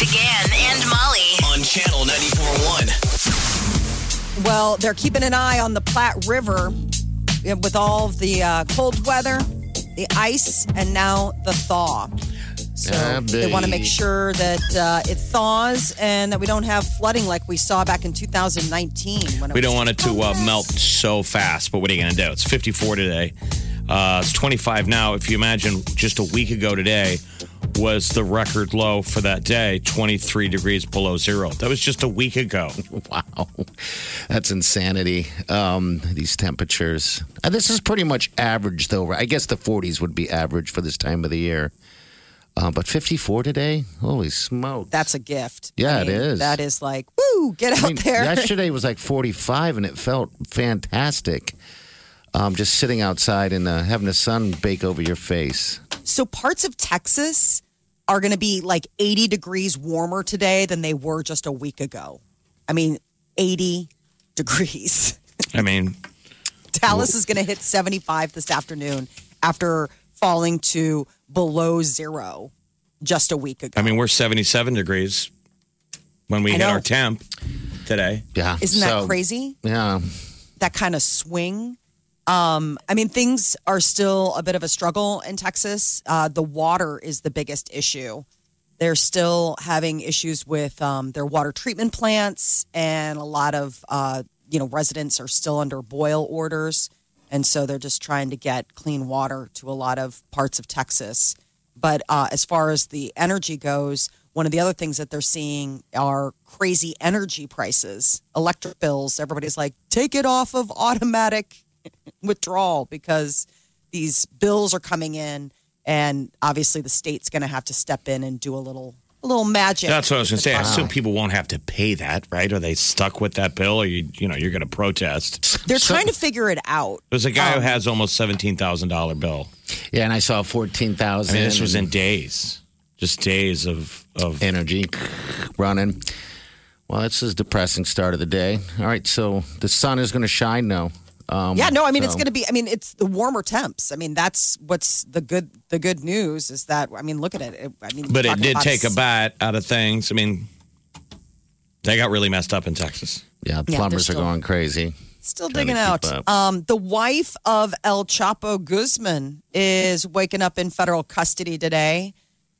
Big Party began and Molly. on channel 94.1. Well, they're keeping an eye on the Platte River with all of the uh, cold weather, the ice, and now the thaw. So Yeah, they want to make sure that uh, it thaws and that we don't have flooding like we saw back in 2019. When it We don't want it to uh, melt so fast, but what are you going to do? It's 54 today. Uh, it's 25 now. If you imagine just a week ago today was the record low for that day, 23 degrees below zero. That was just a week ago. Wow, that's insanity. Um, these temperatures. Uh, this is pretty much average, though. right? I guess the 40s would be average for this time of the year. Uh, but 54 today? Holy smoke! That's a gift. Yeah, I it mean, is. That is like, woo, get out I mean, there. yesterday was like 45, and it felt fantastic. Um, just sitting outside and uh, having the sun bake over your face. So parts of Texas are going to be like 80 degrees warmer today than they were just a week ago. I mean, 80 degrees. I mean, Dallas is going to hit 75 this afternoon after falling to below zero just a week ago. I mean, we're 77 degrees when we I hit know. our temp today. Yeah, Isn't that so- crazy? Yeah, That kind of swing. Um, I mean, things are still a bit of a struggle in Texas. Uh, the water is the biggest issue. They're still having issues with um, their water treatment plants, and a lot of uh, you know residents are still under boil orders, and so they're just trying to get clean water to a lot of parts of Texas. But uh, as far as the energy goes, one of the other things that they're seeing are crazy energy prices, electric bills. Everybody's like, take it off of automatic withdrawal because these bills are coming in, and obviously the state's going to have to step in and do a little, a little magic. That's what I was going to say. I assume people won't have to pay that, right? Are they stuck with that bill, or you, you know, you're going to protest? They're trying to figure it out. There's a guy Um, who has almost seventeen thousand dollar bill. yeah, and I saw 14,000. I mean, this was in days, just days of of energy running. Well, it's a depressing start of the day. All right, so the sun is going to shine now. Um, Yeah, no, I mean it's going to be. I mean it's the warmer temps. I mean that's what's the good. The good news is that I mean look at it. it I mean, But it did take a bite out of things. I mean, they got really messed up in Texas. Yeah, Yeah, they're plumbers are going crazy. Still digging out. Um, the wife of El Chapo Guzman is waking up in federal custody today.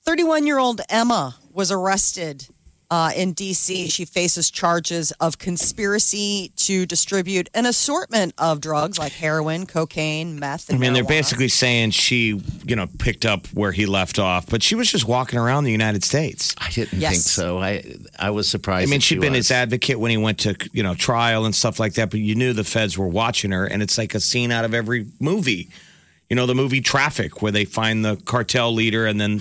31 year old Emma was arrested uh, in D.C. She faces charges of conspiracy to distribute an assortment of drugs like heroin, cocaine, meth, I and mean, they're basically saying she, you know, picked up where he left off, but she was just walking around the United States. I didn't Yes. think so. I I was surprised. I mean, she'd she been was. his advocate when he went to, you know, trial and stuff like that, but you knew the feds were watching her, and it's like a scene out of every movie. You know, the movie Traffic, where they find the cartel leader and then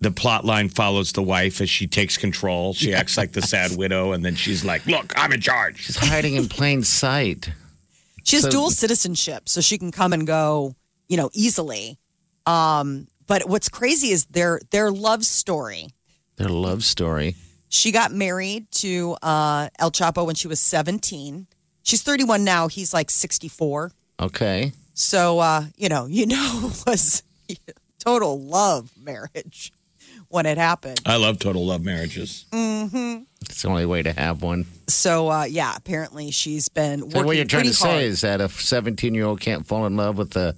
the plot line follows the wife as she takes control. She acts like the sad widow, and then she's like, Look, I'm in charge. She's hiding in plain sight. She has So- dual citizenship, so she can come and go, you know, easily. Um, but what's crazy is their their love story. Their love story. She got married to uh, El Chapo when she was 17. She's 31 now. He's like 64. Okay. So, uh, you know, you know, it was total love marriage when it happened. I love total love marriages. It's the only way to have one. So, uh, yeah, apparently she's been working So what you're trying to hard. say is that a 17 year old can't fall in love with a.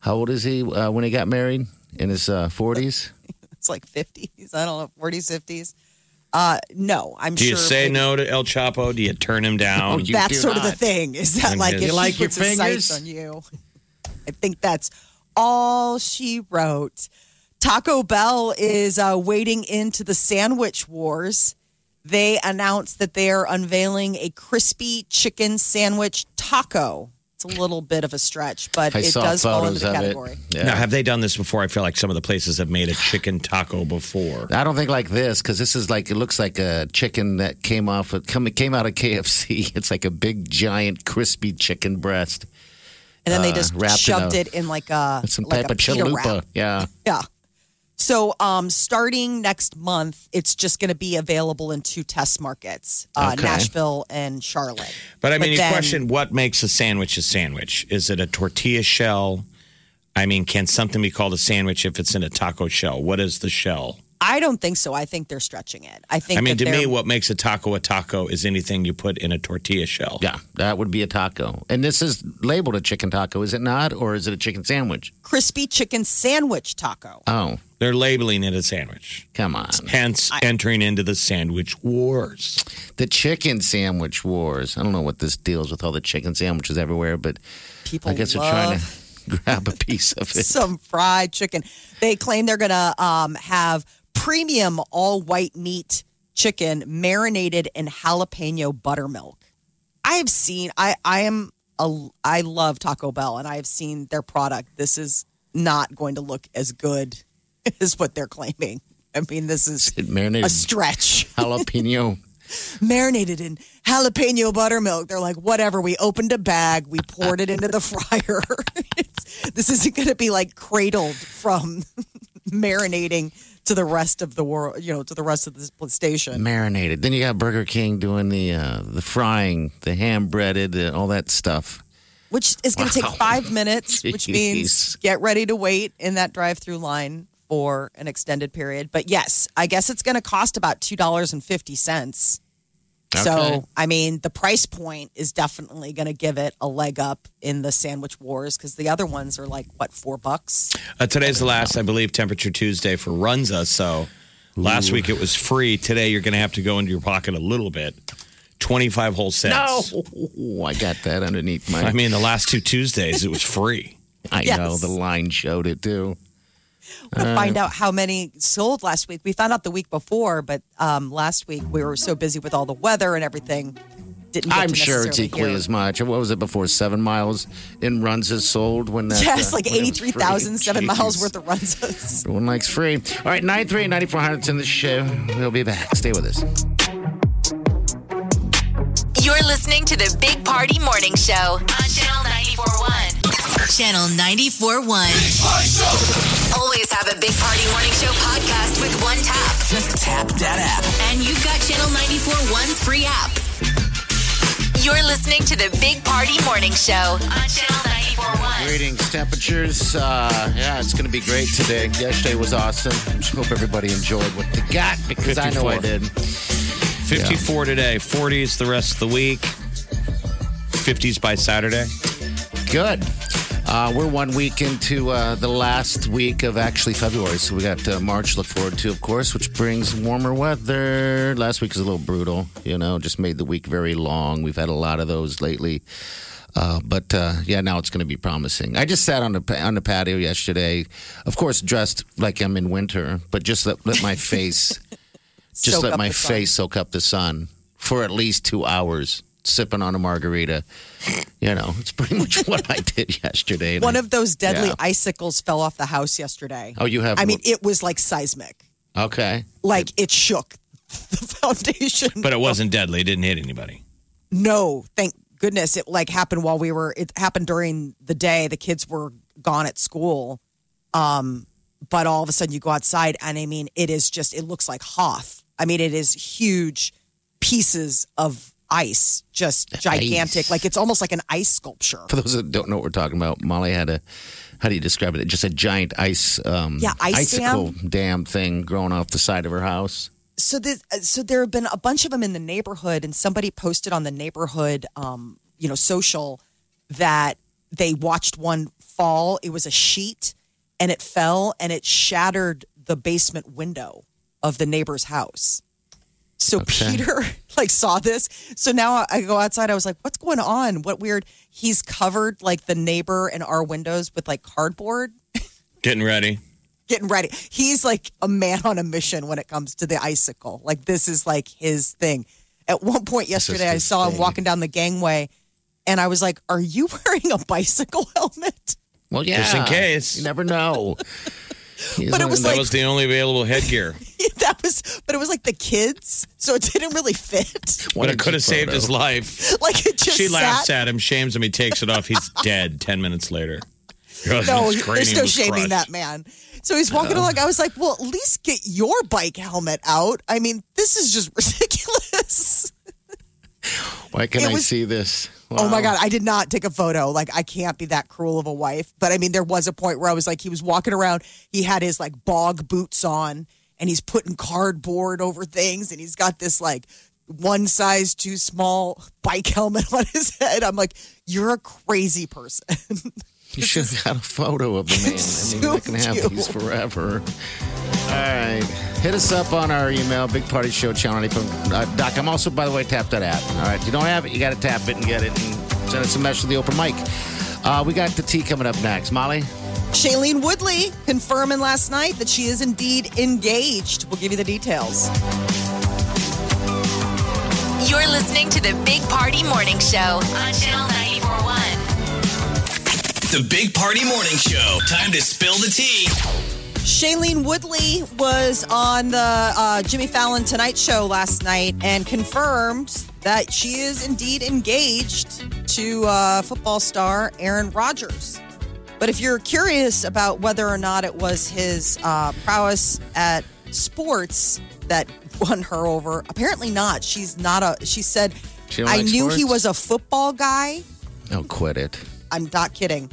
How old is he uh, when he got married? In his uh, 40s? it's like 50s. I don't know, 40s, 50s. Uh, no, I'm Do sure. you say maybe- no to El Chapo? Do you turn him down? Oh, that's do sort of the thing. Is that And like his- if You like your puts his sights fingers? on you? I think that's all she wrote. Taco Bell is uh, wading into the sandwich wars. They announced that they are unveiling a crispy chicken sandwich taco It's a little bit of a stretch, but I it saw does fall into photos the category. Yeah. Now, have they done this before? I feel like some of the places have made a chicken taco before. I don't think like this because this is like it looks like a chicken that came off of, come came out of KFC. It's like a big giant crispy chicken breast. And then they Uh, just wrapped in shoved a- it in like a Some like type a of pita wrap. chalupa. Yeah. Yeah. So, um, starting next month, it's just going to be available in two test markets, uh, Okay. Nashville and Charlotte. But I mean, you then- question what makes a sandwich a sandwich? Is it a tortilla shell? I mean, can something be called a sandwich if it's in a taco shell? What is the shell? I don't think so. I think they're stretching it. I think. I mean, to me, what makes a taco a taco is anything you put in a tortilla shell. Yeah, that would be a taco. And this is labeled a chicken taco, is it not? Or is it a chicken sandwich? crispy chicken sandwich taco. Oh, They're labeling it a sandwich. come on. Hence, entering into the sandwich wars. The chicken sandwich wars. I don't know what this deals with all the chicken sandwiches everywhere, but People I guess they're trying to grab a piece of it. some fried chicken. They claim they're going to um, have premium all white meat chicken marinated in jalapeno buttermilk. I have seen. I I am a. I love Taco Bell, and I have seen their product. This is not going to look as good as what they're claiming. I mean, this is It marinated a stretch. jalapeno. marinated in jalapeno buttermilk. They're like, whatever. We opened a bag, we poured it into the fryer. This isn't going to be like cradled from marinating to the rest of the world, you know, to the rest of the station. marinated. Then you got Burger King doing the uh, the frying, the ham breaded, uh, all that stuff. Which is going to take five minutes, which means get ready to wait in that drive through line for an extended period. But yes, I guess it's going to cost about $2.50. Okay. So, I mean, the price point is definitely going to give it a leg up in the sandwich wars because the other ones are like, what, four bucks? Uh, today's the last, I believe, Temperature Tuesday for Runza. So last week it was free. Today you're going to have to go into your pocket a little bit. 25 whole cents. Oh, I got that underneath my. I mean, the last two Tuesdays it was free. I Yes. know the line showed it too. We'll find out how many sold last week. We found out the week before, but um, last week we were so busy with all the weather and everything. Didn't get I'm to sure it's necessarily equally hear. as much. What was it before? Seven miles in runs is sold when that. Yes, uh, like when it was free? 83,000, seven miles worth of runs. Everyone likes free. All right, 93 9400 in the show. We'll be back. Stay with us. You're listening to the Big Party Morning Show on Channel 941. Channel 941. Always have a Big Party Morning Show podcast with one tap. Just tap that app. And you've got Channel 941's free app. You're listening to the Big Party Morning Show on Channel 941. Greetings, temperatures. Uh, yeah, it's going to be great today. Yesterday was awesome. I just hope everybody enjoyed what they got because I know I did. 54 today, 40s the rest of the week, 50s by Saturday. Good. Uh, we're one week into uh, the last week of actually February, so we got uh, March to look forward to, of course, which brings warmer weather. Last week was a little brutal, you know, just made the week very long. We've had a lot of those lately. Uh, but uh, yeah, now it's going to be promising. I just sat on the on the patio yesterday, of course, dressed like I'm in winter, but just let, let my face just Soak let my face soak up the sun for at least two hours, sipping on a margarita. You know, it's pretty much what I did yesterday. One I- of those deadly Yeah. icicles fell off the house yesterday. Oh, you have. I mean, it was like seismic. okay. Like it shook the foundation. But it wasn't deadly. It didn't hit anybody. No, thank goodness it like happened while we were. It happened during the day. The kids were gone at school, um, but all of a sudden you go outside and I mean, it is just. It looks like Hoth. I mean, it is huge pieces of ice, just gigantic. Ice. Like it's almost like an ice sculpture. For those that don't know what we're talking about, Molly had a. How do you describe it? Just a giant ice, um, Yeah, ice icicle dam thing growing off the side of her house. so the, so there have been a bunch of them in the neighborhood and somebody posted on the neighborhood um, you know social that they watched one fall it was a sheet and it fell and it shattered the basement window of the neighbor's house so Okay. peter like saw this so now i go outside i was like what's going on what weird he's covered like the neighbor and our windows with like cardboard Getting ready. getting ready. He's like a man on a mission when it comes to the icicle. Like this is like his thing. At one point yesterday, I his saw him walking down the gangway, and I was like, "Are you wearing a bicycle helmet?" Well, yeah. Just in case. You never know. But it was that like- was the only available headgear. that was, but it was like the kids, so it didn't really fit. but it could have saved his life. Like it just She laughs at him, shames him. He takes it off. He's dead 10 minutes later. No, husband's cranium there's no shaming crushed. that man. So he's walking along. I was like, well, at least get your bike helmet out. I mean, this is just ridiculous. Why can It I was- see this? Oh my God, I did not take a photo. Like, I can't be that cruel of a wife. But I mean, there was a point where I was like, he was walking around, he had his like bog boots on, and he's putting cardboard over things, and he's got this like one size too small bike helmet on his head. I'm like, you're a crazy person. You should have got a photo of the man. I mean, I can have Zoomed these forever. All right. Hit us up on our email, Big Party Show, Channel 80. Uh, Doc, I'm also, by the way, tap that app. All right. If you don't have it, you got to tap it and get it and send us a message to the open mic. Uh, we got the tea coming up next. Molly? Shailene Woodley confirming last night that she is indeed engaged. We'll give you the details. You're listening to the Big Party Morning Show on Channel 941. The Big Party Morning Show. Time to spill the tea. Shailene Woodley was on the uh, Jimmy Fallon Tonight Show last night and confirmed that she is indeed engaged to uh, football star Aaron Rodgers. But if you're curious about whether or not it was his uh, prowess at sports that won her over, apparently not. She's not a. She said, She "I like knew he was a football guy." Oh, quit it. I'm not kidding.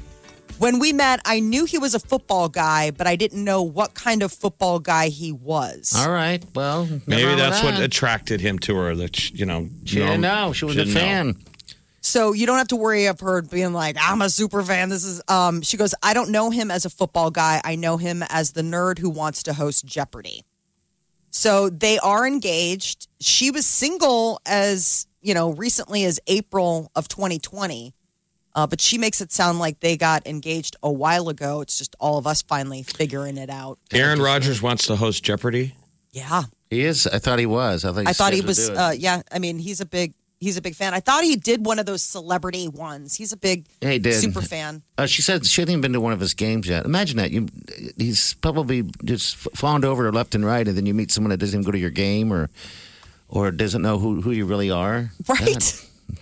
When we met, I knew he was a football guy, but I didn't know what kind of football guy he was. All right. Well, Maybe that's what attracted him to her. That she- you know, She didn't know. She was a fan. So you don't have to worry of her being like, I'm a super fan. This is um she goes, I don't know him as a football guy. I know him as the nerd who wants to host Jeopardy. So they are engaged. She was single as, you know, recently as April of 2020. Uh, but she makes it sound like they got engaged a while ago. It's just all of us finally figuring it out. Aaron Rodgers wants to host Jeopardy. Yeah. He is. I thought he was. I thought he, I thought he was uh yeah, I mean, he's a big he's a big fan. I thought he did one of those celebrity ones. He's a big Yeah, he did. super fan. Uh, she said she hadn't even been to one of his games yet. Imagine that. You, he's probably just fawned over to left and right, and then you meet someone that doesn't even go to your game or or doesn't know who, who you really are. Right. God.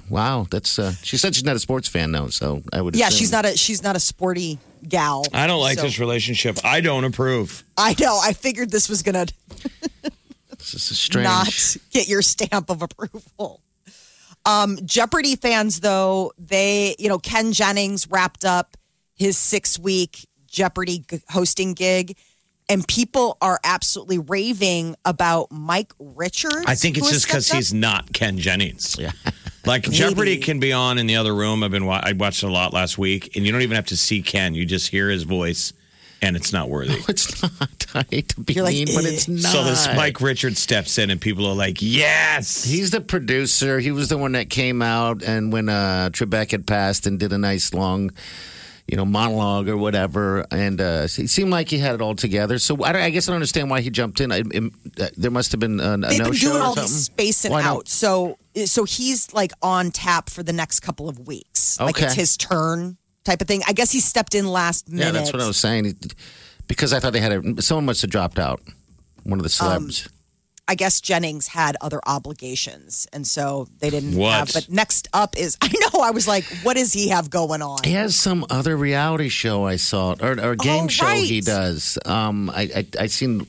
Wow, that's. Uh, she said she's not a sports fan though, so I would. Yeah, assume- she's not a she's not a sporty gal. I don't like So- this relationship. I don't approve. I know. I figured this was gonna This is strange. not get your stamp of approval. Um, Jeopardy fans, though, they you know Ken Jennings wrapped up his six week Jeopardy hosting gig, and people are absolutely raving about Mike Richards. I think it's just because he's not Ken Jennings. Yeah. Like Jeopardy can be on in the other room. I've been wa- I watched it a lot last week, and you don't even have to see Ken. You just hear his voice, and it's not worthy. It's not. I hate to be You're like, mean, but it's "Eh." not. So this Mike Richards steps in, and people are like, "Yes." He's the producer. He was the one that came out and when uh, Trebek had passed and did a nice long, you know, monologue or whatever. And uh, it seemed like he had it all together. So I, I guess I don't understand why he jumped in. I, I- uh, there must have been a, a They've no been show doing or all these spacing Why not? out. So so he's like on tap for the next couple of weeks. Like it's his turn type of thing. I guess he stepped in last minute. Yeah, that's what I was saying. Because I thought they had a, someone must have dropped out. One of the Um, celebs. I guess Jennings had other obligations, and so they didn't What? have. But next up is I know I was like, what does he have going on? He has some other reality show I saw, or, or game Oh, show he does. Um, I, I I seen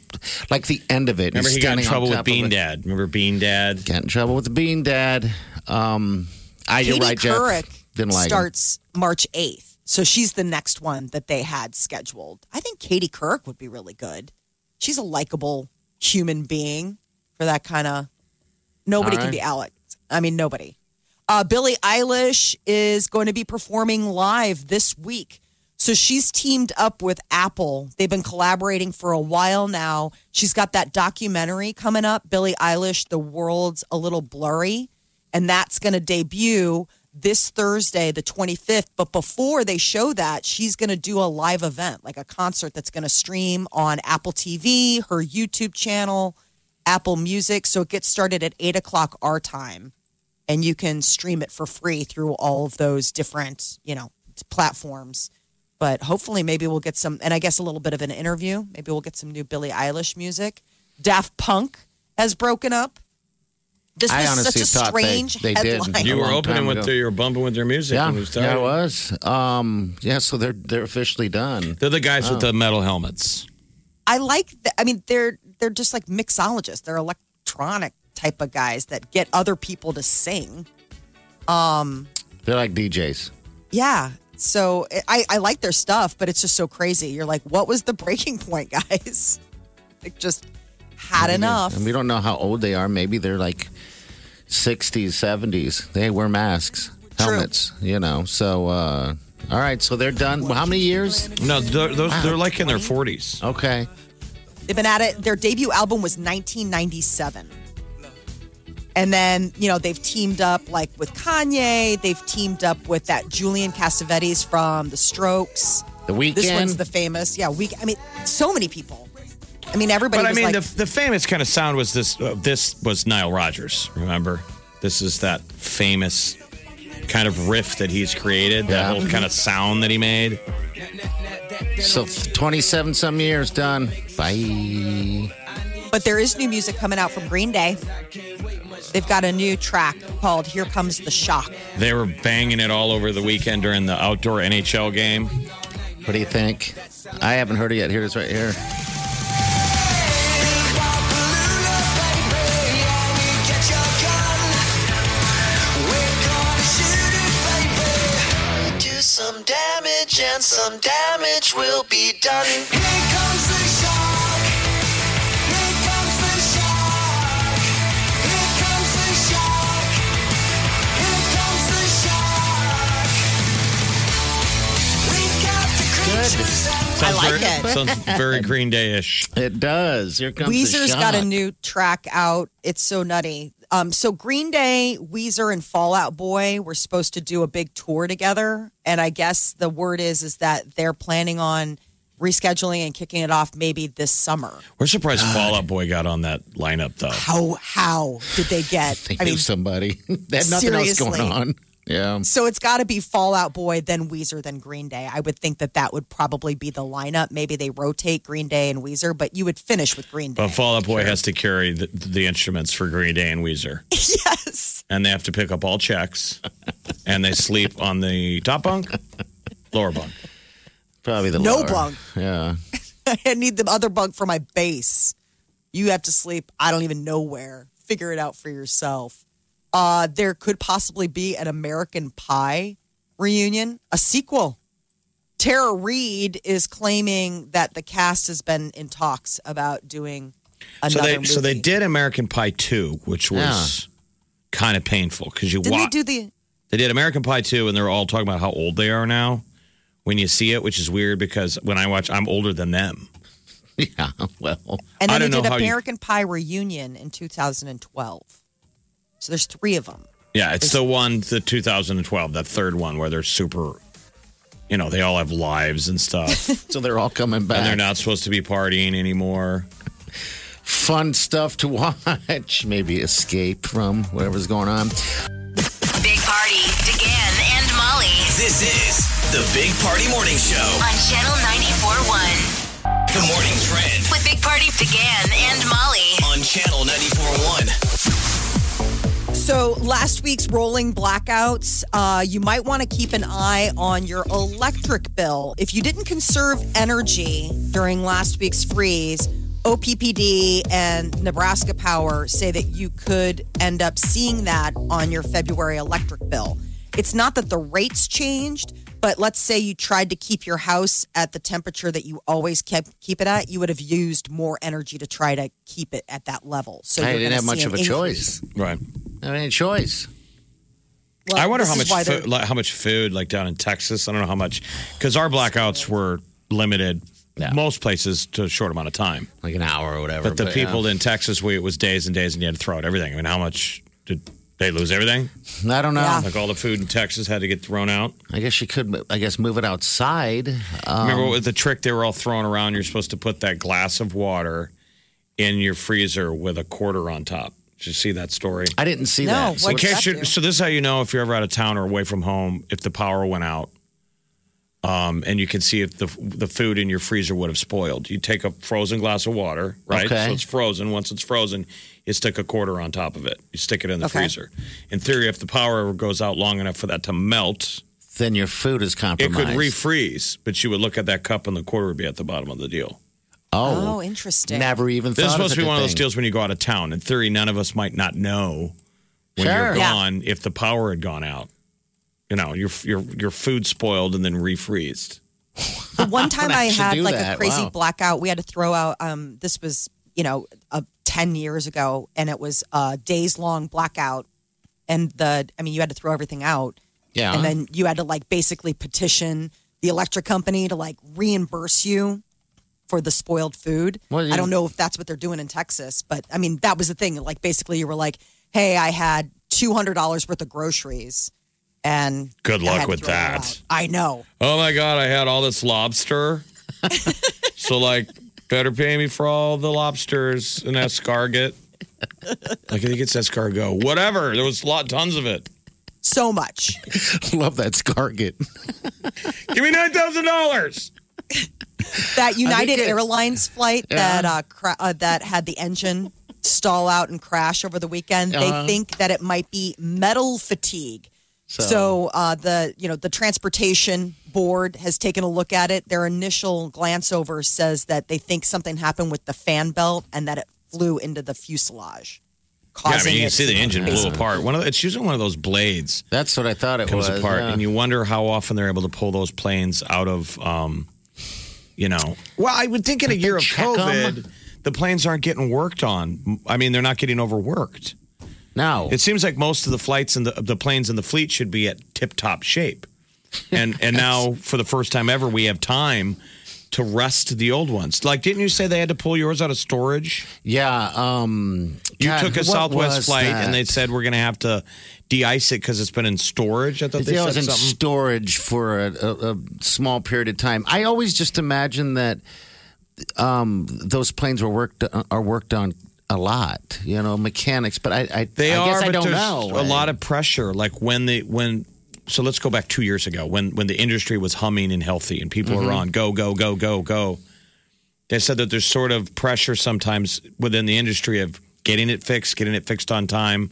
like the end of it. Remember, He's he got in trouble with top of Bean it. Dad. Remember Bean Dad? Got in trouble with the Bean Dad. Um, I, you're Katie right, Jeff. Couric Didn't like him. starts March eighth, so she's the next one that they had scheduled. I think Katie Couric would be really good. She's a likable human being for that kind of. Nobody All can be Alex. I mean, nobody. Uh, Billie Eilish is going to be performing live this week. So she's teamed up with Apple. They've been collaborating for a while now. She's got that documentary coming up, Billie Eilish, The World's a Little Blurry. And that's going to debut this Thursday, the 25th. But before they show that, she's going to do a live event, like a concert that's going to stream on Apple TV, her YouTube channel, Apple Music. So it gets started at 8 o'clock our time. and you can stream it for free through all of those different, you know, platforms. But hopefully, maybe we'll get some, and I guess a little bit of an interview. Maybe we'll get some new Billie Eilish music. Daft Punk has broken up. This I was honestly such a thought they- strange they did. headline. You were opening with ago. their, you were bumping with their music. Yeah, when we started. yeah, it was. Um, yeah, so they're they're officially done. They're the guys with the metal helmets. I like. The, I mean, they're they're just like mixologists. They're electronic type of guys that get other people to sing. They're like DJs. Yeah. So I, I like their stuff, but it's just so crazy. You're like, what was the breaking point, guys? like, just had enough. And we don't know how old they are. Maybe they're like 60s, 70s. They wear masks, True. helmets, you know. So, uh, all right, so they're done. How many years? No, they're, those, they're like in their 40s. Okay. They've been at it. Their debut album was 1997. And then, you know, they've teamed up like with Kanye. They've teamed up with that Julian Castavetes from The Strokes. The Weeknd. This one's the famous. Yeah, week. I mean, so many people. I mean, everybody But I mean, like, the, the famous kind of sound was this. Uh, this was Nile Rodgers. Remember, this is that famous kind of riff that he's created. That Yeah. whole kind of sound that he made. So 27 some years done. Bye. But there is new music coming out from Green Day. They've got a new track called Here Comes the Shock. They were banging it all over the weekend during the outdoor NHL game. What do you think? I haven't heard it yet. Here it is right here. Some damage will be done. Here comes the shock. Here comes the shock. Here comes the shock. Here comes the shock. We got the creatures and I Sounds like very, it. Sounds very Green Day-ish. It does. Here comes the Weezer's got a new track out. It's so nutty. Um, so Green Day, Weezer, and Fall Out Boy were supposed to do a big tour together, and I guess the word is is that they're planning on rescheduling and kicking it off maybe this summer. We're surprised Fall Out Boy got on that lineup, though. How how did they get? They I knew mean, somebody. they had nothing else going on. Yeah. so it's got to be Fall Out Boy, then Weezer, then Green Day. I would think that that would probably be the lineup. Maybe they rotate Green Day and Weezer, but you would finish with Green Day. But Fall Out Boy has to carry the, the instruments for Green Day and Weezer. yes. and they have to pick up all checks, and they sleep on the top bunk, lower bunk. Probably the lower. No lower. bunk. Yeah. I need the other bunk for my bass. You have to sleep. I don't even know where. Figure it out for yourself. Uh, there could possibly be an American Pie reunion, a sequel. Tara Reid is claiming that the cast has been in talks about doing So they movie. so they did American Pie two, which was kind of painful because you Didn't they do the? They did American Pie 2, and they're all talking about how old they are now when you see it, which is weird because when I watch, I'm older than them. Yeah. Well, And I then they don't did know how you- American Pie reunion in 2012. So there's three of them. Yeah, it's the one, the 2012, that third one where they're super, you know, they all have lives and stuff, so they're all coming back. and they're not supposed to be partying anymore. Fun stuff to watch. Maybe escape from whatever's going on. Big Party, DeGan and Molly This is the Big Party Morning Show. on Channel 94.1 The morning trend with Big Party, DeGan and Molly. on Channel 94.1. So last week's rolling blackouts, uh, you might want to keep an eye on your electric bill. If you didn't conserve energy during last week's freeze, OPPD and Nebraska Power say that you could end up seeing that on your February electric bill. It's not that the rates changed, but let's say you tried to keep your house at the temperature that you always kept keep it at, you would have used more energy to try to keep it at that level. So I you're didn't have much of an a choice. increase. Right. I mean, choice. Well, I wonder how much why food, like, how much food like down in Texas. I don't know how much because our blackouts were limited Yeah. most places to a short amount of time. Like an hour or whatever. But the people yeah. in Texas, we, it was days and days, and you had to throw out everything. I mean, how much did they lose? Everything? I don't know. Yeah. Like all the food in Texas had to get thrown out. I guess you could. I guess move it outside. Um, Remember what the trick they were all throwing around? You're supposed to put that glass of water in your freezer with a quarter on top. Did you see that story? I didn't see No, that. So In case that you, so this is how you know if you're ever out of town or away from home if the power went out. Um, and you can see if the the food in your freezer would have spoiled. You take a frozen glass of water, right? Okay. So it's frozen. Once it's frozen, you stick a quarter on top of it. You stick it in the Okay. freezer. In theory, if the power goes out long enough for that to melt, then your food is compromised. it could refreeze. But you would look at that cup and the quarter would be at the bottom of the deal. Oh, Oh, interesting. never even This is thought supposed to be one of those deals when you go out of town. In theory, none of us might not know when Sure. you're Yeah. gone if the power had gone out. You know, your your your food spoiled and then refreezed. The one time I actually had do like a crazy Wow. blackout, we had to throw out. Um, this was you know uh, ten years ago, and it was a days long blackout. And the, I mean, you had to throw everything out, Yeah. and then you had to like basically petition the electric company to like reimburse you for the spoiled food. Well, you- I don't know if that's what they're doing in Texas, but I mean, that was the thing. Like basically, you were like, "Hey, I had two hundred dollars worth of groceries." And Good luck with that. I know. Oh my god, I had all this lobster. so like better pay me for all the lobsters and escargot. Like I think it's escargot. Whatever. There was a lot tons of it. So much. love that scarget. Give me nine thousand dollars. That United it- Airlines flight that uh, cra- uh, that had the engine stall out and crash over the weekend. Uh-huh. They think that it might be metal fatigue. So, So- uh, the you know the transportation board has taken a look at it. Their initial glance over says that they think something happened with the fan belt and that it flew into the fuselage. Yeah, I mean you can see the engine blew apart. One of the, it's usually one of those blades That's what I thought it comes was. apart, yeah. and you wonder how often they're able to pull those planes out of, um, you know. Well, I would think in a year of? COVID, the planes aren't getting worked on. I mean, they're not getting overworked. no. It seems like most of the flights and the, the planes in the fleet should be at tip top shape, and and now for the first time ever, we have time to rest the old ones. Like, didn't you say they had to pull yours out of storage? yeah. Um, You God, took a Southwest flight, that? and they said we're going to have to de-ice it because it's been in storage. I thought they it said was in something. storage for a, a, a small period of time. I always just imagine that um, those planes were worked are worked on a lot, you know, mechanics. But I, I, They I are, guess I don't know. a lot of pressure. Like when they when. So let's go back two years ago when when the industry was humming and healthy and people Mm-hmm. were on go go go go go. They said that there's sort of pressure sometimes within the industry of getting it fixed, getting it fixed on time,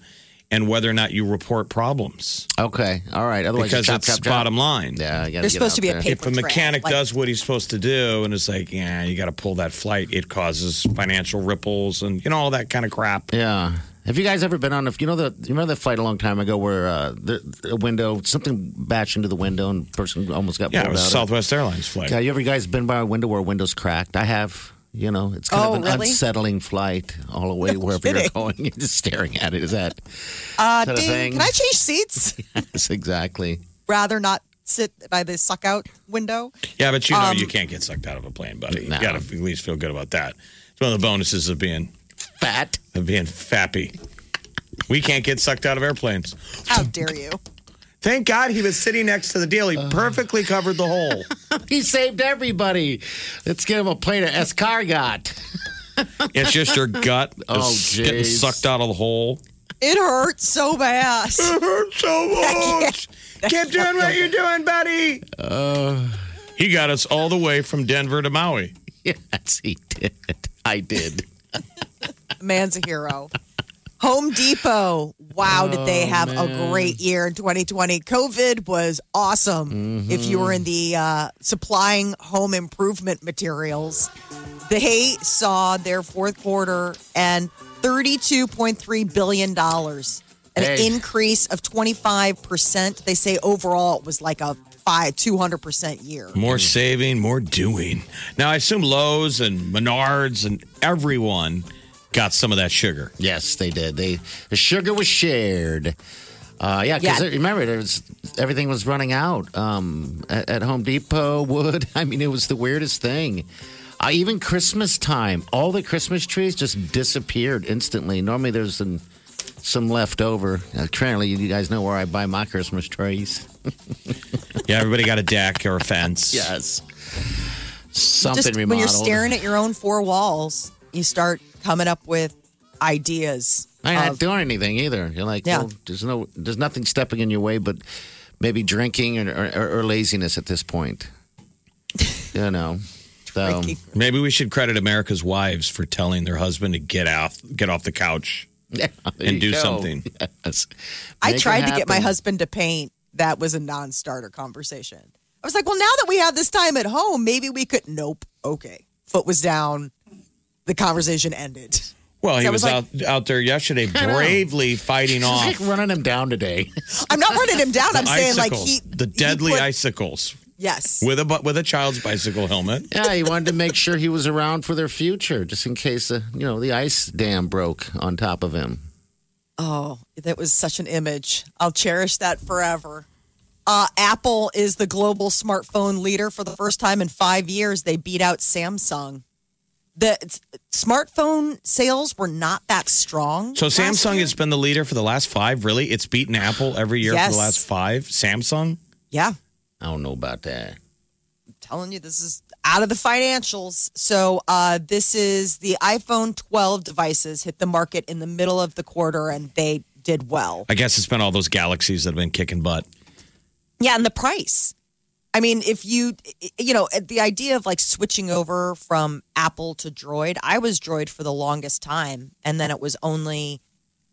and whether or not you report problems Okay, all right. Otherwise, because chop, it's chop, chop. bottom line. Yeah, you gotta There's get supposed out to be a paper- If a trail, mechanic like- does what he's supposed to do and it's like, yeah, you got to pull that flight, it causes financial ripples and you know all that kind of crap. Yeah. Have you guys ever been on a? You know the you remember the flight a long time ago where uh, the a window something bashed into the window and the person almost got Yeah, it was out. Southwest Airlines flight. Yeah, you ever guys been by a window where a window's cracked? I have. You know, it's kind Oh, of an really? unsettling flight all the way wherever you're going. You're just staring at it. Is that? Uh, Sort of ding, thing. can I change seats? Yes, exactly. Rather not sit by the suck out window. Yeah, but you know Um, you can't get sucked out of a plane, buddy. No. You got to at least feel good about that. It's one of the bonuses of being Fat. of being fappy. We can't get sucked out of airplanes. How dare you? Thank God he was sitting next to the deal. He perfectly covered the hole. He saved everybody. Let's give him a plate of escargot. It's just your gut Oh, is getting jeez. sucked out of the hole. It hurts so bad. It hurts so much. Keep doing what you're doing, buddy. Uh. he got us all the way from Denver to Maui. Yes, he did. I did. Man's a hero. Home Depot. Wow, did they have a great year in 2020? COVID was awesome. If you were in the uh, supplying home improvement materials, they saw their fourth quarter and $32.3 billion, an Hey. increase of 25%. They say overall it was like a five, 200% year. More saving, more doing. Now, I assume Lowe's and Menards and everyone got some of that sugar. Yes, they did. They the sugar was shared. Uh, yeah, because Yeah. remember, there was everything was running out um, at, at Home Depot. Wood. I mean, it was the weirdest thing. Uh, even Christmas time, all the Christmas trees just disappeared instantly. Normally, there's some some left over. Uh, currently, you guys know where I buy my Christmas trees. Yeah, everybody got a deck or a fence. Yes, something Just remodeled. when you're staring at your own four walls, you start coming up with ideas. I'm not doing anything either. You're like, Yeah. well, there's no, there's nothing stepping in your way, but maybe drinking or, or, or laziness at this point. you know, so Drinking. Maybe we should credit America's wives for telling their husband to get off, get off the couch. yeah, there And you do go. something. Yes. I Make it tried to get my happen. husband to paint. That was a non-starter conversation. I was like, well, now that we have this time at home, maybe we could. Nope. Okay. Foot was down. The conversation ended. Well, he I was, was out out there yesterday, bravely fighting off like running him down today. I'm not running him down. I'm the saying like icicles, he the he deadly put- icicles Yes. with a bu- with a child's bicycle helmet. yeah, he wanted to make sure he was around for their future, just in case uh, you know the ice dam broke on top of him. Oh, that was such an image. I'll cherish that forever. Uh, Apple is the global smartphone leader for the first time in five years. They beat out Samsung. The smartphone sales were not that strong. So Samsung year. has been the leader for the last five. Really, it's beaten Apple every year for the last five. Samsung. yeah. I don't know about that. I'm telling you this is out of the financials. So uh, this is the iPhone 12 devices hit the market in the middle of the quarter and they did well. I guess it's been all those galaxies that have been kicking butt. Yeah, and the price. I mean, if you, you know, the idea of like switching over from Apple to Droid, I was Droid for the longest time. And then it was only,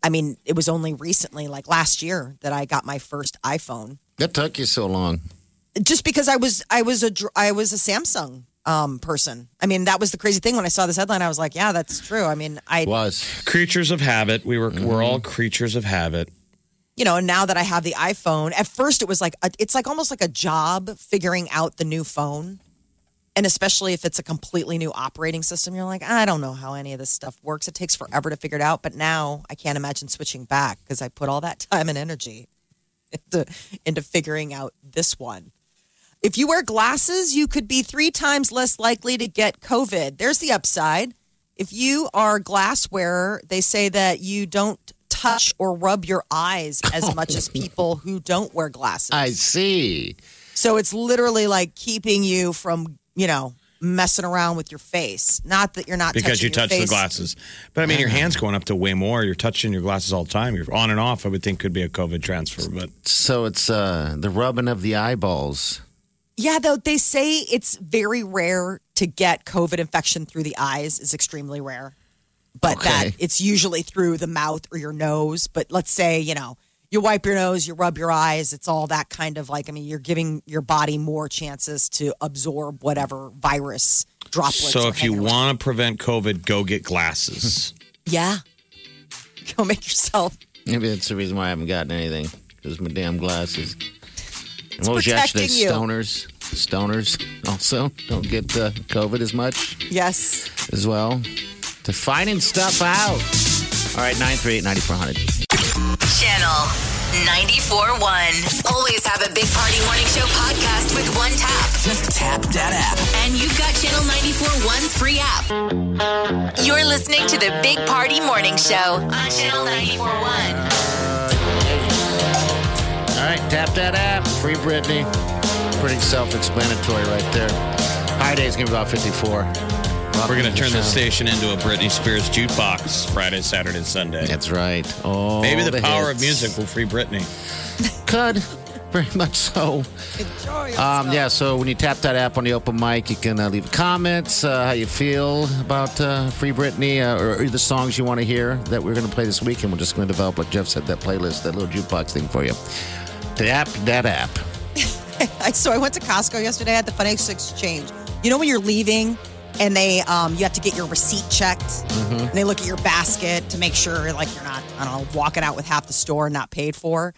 I mean, it was only recently, like last year, that I got my first iPhone. That took you so long. just because I was I was a dr- I was a Samsung um, person. I mean, that was the crazy thing when I saw this headline. I was like, yeah, that's true. I mean, I Was Creatures of habit. We were we're all creatures of habit. You know, now that I have the iPhone, at first it was like a, it's like almost like a job figuring out the new phone. And especially if it's a completely new operating system, you're like, I don't know how any of this stuff works. It takes forever to figure it out. But now I can't imagine switching back because I put all that time and energy into, into figuring out this one. If you wear glasses, you could be three times less likely to get COVID. There's the upside. If you are a glass wearer, they say that you don't touch or rub your eyes as much as people who don't wear glasses. I see. So it's literally like keeping you from, you know, messing around with your face. Not that you're not because touching you your touch the glasses. But I mean, your hands going up to way more. You're touching your glasses all the time. You're on and off. I would think could be a COVID transfer, but So it's uh, the rubbing of the eyeballs. Yeah, though they say it's very rare to get COVID infection through the eyes is extremely rare. But Okay. that it's usually through the mouth or your nose. But let's say, you know, you wipe your nose, you rub your eyes, it's all that kind of like I mean, you're giving your body more chances to absorb whatever virus droplets. so if you want to prevent COVID, go get glasses. Yeah. Go make yourself Maybe that's the reason why I haven't gotten anything. Because my damn glasses. And what was yesterday? protecting you. Stoners. Stoners also don't get uh, COVID as much Yes. as well. To finding stuff out. All right, 938 9400. Channel 94.1. Always have a Big Party Morning Show podcast with one tap. Just tap that app. And you've got Channel 94.1's free app. You're listening to the Big Party Morning Show on Channel 94.1. All right, tap that app. Free Britney. Pretty self explanatory right there. High day is going to be about 54. We're going to turn this station into a Britney Spears jukebox Friday, Saturday, Sunday. That's right. Oh, Maybe the, power of music will free Britney. Could. Very much so. Enjoy Um, yeah, so when you tap that app on the open mic, you can uh, leave comments, uh, how you feel about uh, Free Britney, uh, or, or the songs you want to hear that we're going to play this week. And we're just going to develop, like Jeff said, that playlist, that little jukebox thing for you. Tap that app. So I went to Costco yesterday at the financial exchange. You know when you're leaving and they um, you have to get your receipt checked and they look at your basket to make sure like you're not I don't know walking out with half the store and not paid for.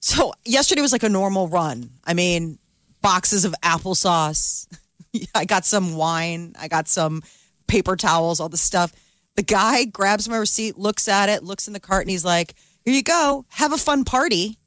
So yesterday was like a normal run. I mean, boxes of applesauce. I got some wine. I got some paper towels, all the stuff. The guy grabs my receipt, looks at it, looks in the cart, and he's like, "Here you go. Have a fun party."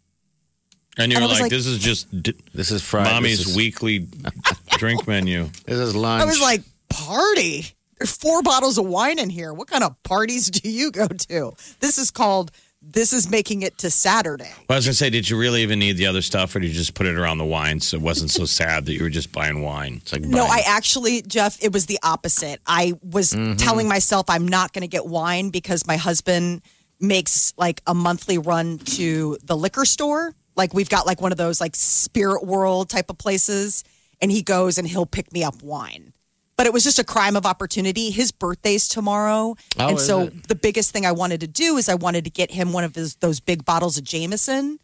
And you're And like, like- this is just d- This is Friday. mommy's this is, weekly drink menu. This is lunch. I was like, party? There's four bottles of wine in here. What kind of parties do you go to? This is called this is making it to Saturday. Well, I was gonna say, did you really even need the other stuff, or did you just put it around the wine so it wasn't so sad that you were just buying wine? It's like No, buying- I actually, Jeff, it was the opposite. I was mm-hmm. telling myself I'm not going to get wine because my husband makes like a monthly run to the liquor store. Like we've got like one of those like spirit world type of places, and he goes and he'll pick me up wine. But it was just a crime of opportunity. His birthday's tomorrow, Oh, and is so it? the biggest thing I wanted to do is I wanted to get him one of his those big bottles of Jameson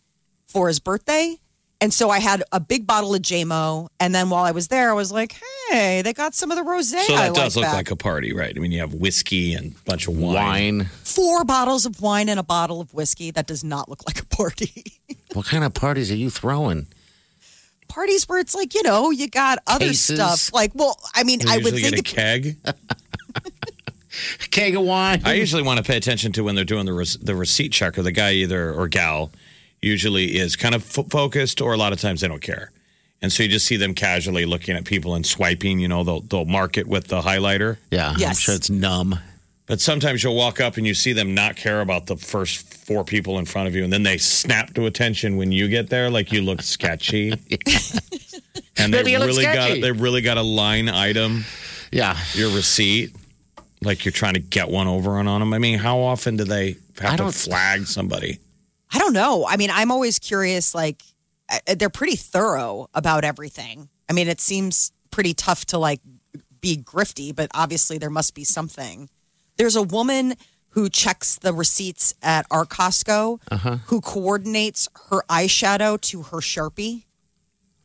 for his birthday. And so I had a big bottle of JMO. And then while I was there, I was like, hey, they got some of the rose. So I that does like look that. like a party, right? I mean, you have whiskey and a bunch of wine. wine. Four bottles of wine and a bottle of whiskey. That does not look like a party. What kind of parties are you throwing? Parties where it's like, you know, you got other Cases. stuff. Like, well, I mean, I would think get a keg. Keg of wine. I usually want to pay attention to when they're doing the rec- the receipt checker. The guy either or gal usually is kind of fo- focused, or a lot of times they don't care, and so you just see them casually looking at people and swiping. You know, they'll they'll mark it with the highlighter. yeah, I'm sure it's numb. But sometimes you'll walk up and you see them not care about the first four people in front of you, and then they snap to attention when you get there, like you look sketchy. And they Maybe really got they really got a line item Yeah, your receipt, like you're trying to get one over on them. I mean, how often do they have to flag somebody? I don't know. I mean, I'm always curious. Like, uh, they're pretty thorough about everything. I mean, it seems pretty tough to like be grifty, but obviously there must be something. There's a woman who checks the receipts at our Costco uh-huh. who coordinates her eyeshadow to her Sharpie.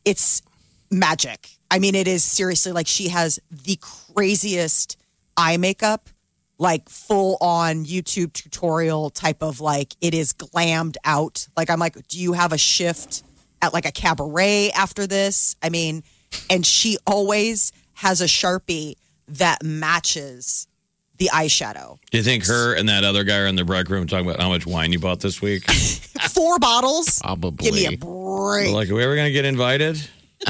It's magic. I mean, it is seriously like she has the craziest eye makeup, like full on YouTube tutorial type of like it is glammed out. Like I'm like, do you have a shift at like a cabaret after this? I mean, and she always has a Sharpie that matches the eyeshadow. Do you think her and that other guy are in the break room talking about how much wine you bought this week? Four bottles. probably. Give me a break. like, are we ever going to get invited?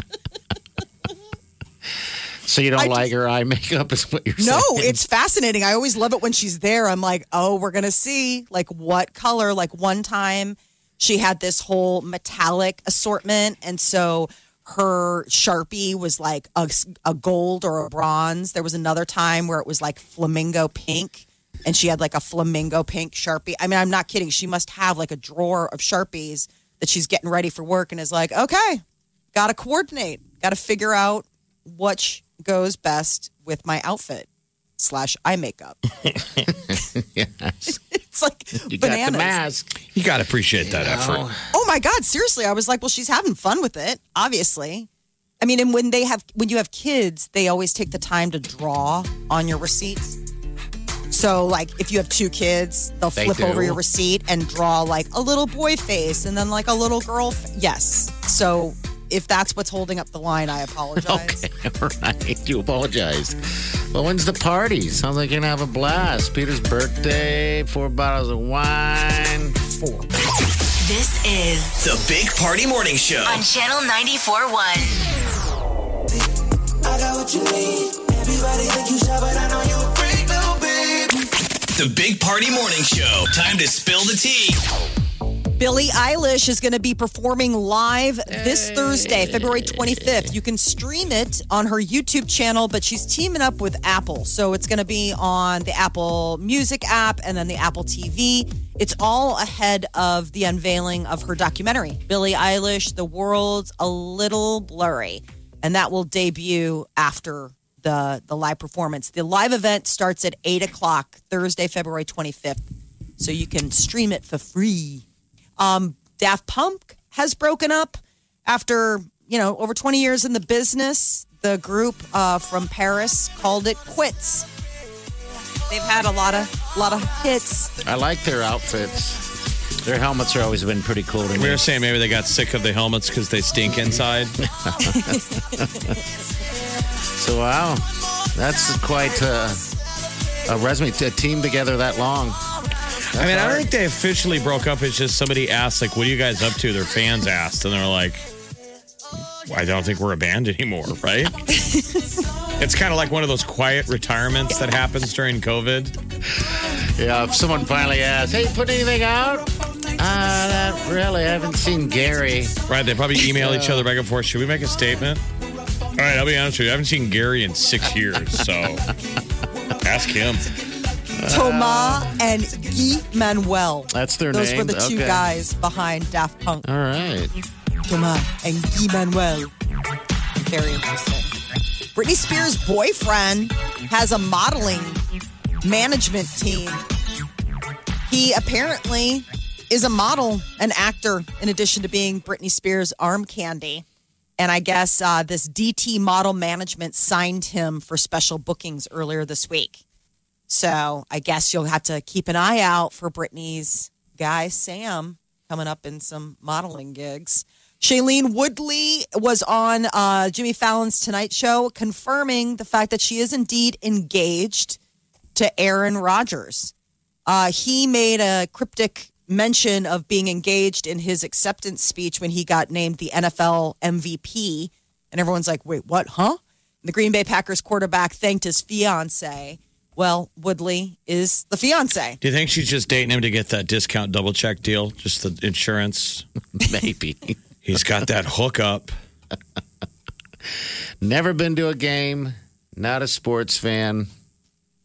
so you don't I like her eye makeup? Is what you're No, saying? No, it's fascinating. I always love it when she's there. I'm like, oh, we're gonna see like what color. Like one time, she had this whole metallic assortment, and so her sharpie was like a, a gold or a bronze. There was another time where it was like flamingo pink, and she had like a flamingo pink sharpie. I mean, I'm not kidding. She must have like a drawer of sharpies that she's getting ready for work, and is like, okay, got to coordinate, got to figure out which goes best with my outfit slash eye makeup. yes. It's like You got bananas. the mask. You got to appreciate that effort. Oh my god, seriously. I was like, well, she's having fun with it, obviously. I mean, and when they have when you have kids, they always take the time to draw on your receipts. So, like, if you have two kids, they'll They flip over your receipt and draw like a little boy face and then like a little girl. Fa- yes. So, if that's what's holding up the line, I apologize. Okay, all right. You apologize. Well, when's the party? Sounds like you're gonna have a blast. Peter's birthday, four bottles of wine. Four. This is The Big Party Morning Show. on Channel 94.1. I got what you need. Everybody think you shy, but I know you a freak, little babe. The Big Party Morning Show. Time to spill the tea. Billie Eilish is going to be performing live this Thursday, February 25th. You can stream it on her YouTube channel, but she's teaming up with Apple. So it's going to be on the Apple Music app and then the Apple TV. It's all ahead of the unveiling of her documentary, Billie Eilish, The World's a Little Blurry. And that will debut after the, the live performance. The live event starts at 8 o'clock, Thursday, February 25th. So you can stream it for free. Um, Daft Punk has broken up after you know over 20 years in the business. The group uh, from Paris called it quits. They've had a lot of lot of hits. I like their outfits. Their helmets are always been pretty cool to me. We me. were saying maybe they got sick of the helmets because they stink inside. So wow, that's quite a, a resume to team together that long. I mean, I don't think they officially broke up. It's just somebody asked, like, what are you guys up to? Their fans asked, and they're like, I don't think we're a band anymore, right? it's kind of like one of those quiet retirements that happens during COVID. Yeah, if someone finally asks, "Hey, put anything out?" Uh, not really. I haven't seen Gary. Right, they probably email each other back and forth. Should we make a statement? All right, I'll be honest with you. I haven't seen Gary in six years, so ask him. Thomas and Guy Manuel. That's their Those name? were the two Okay. guys behind Daft Punk. All right. Thomas and Guy Manuel. Very interesting. Britney Spears' boyfriend has a modeling management team. He apparently is a model, an actor, in addition to being Britney Spears' arm candy. And I guess uh, this DT Model Management signed him for special bookings earlier this week. So I guess you'll have to keep an eye out for Britney's guy, Sam, coming up in some modeling gigs. Shailene Woodley was on uh, Jimmy Fallon's Tonight Show confirming the fact that she is indeed engaged to Aaron Rodgers. Uh, he made a cryptic mention of being engaged in his acceptance speech when he got named the NFL MVP. And everyone's like, wait, what, huh? The Green Bay Packers quarterback thanked his fiance. Well, Woodley is the fiance. Do you think she's just dating him to get that discount double check deal? Just the insurance? Maybe. He's got that hookup. Never been to a game. Not a sports fan.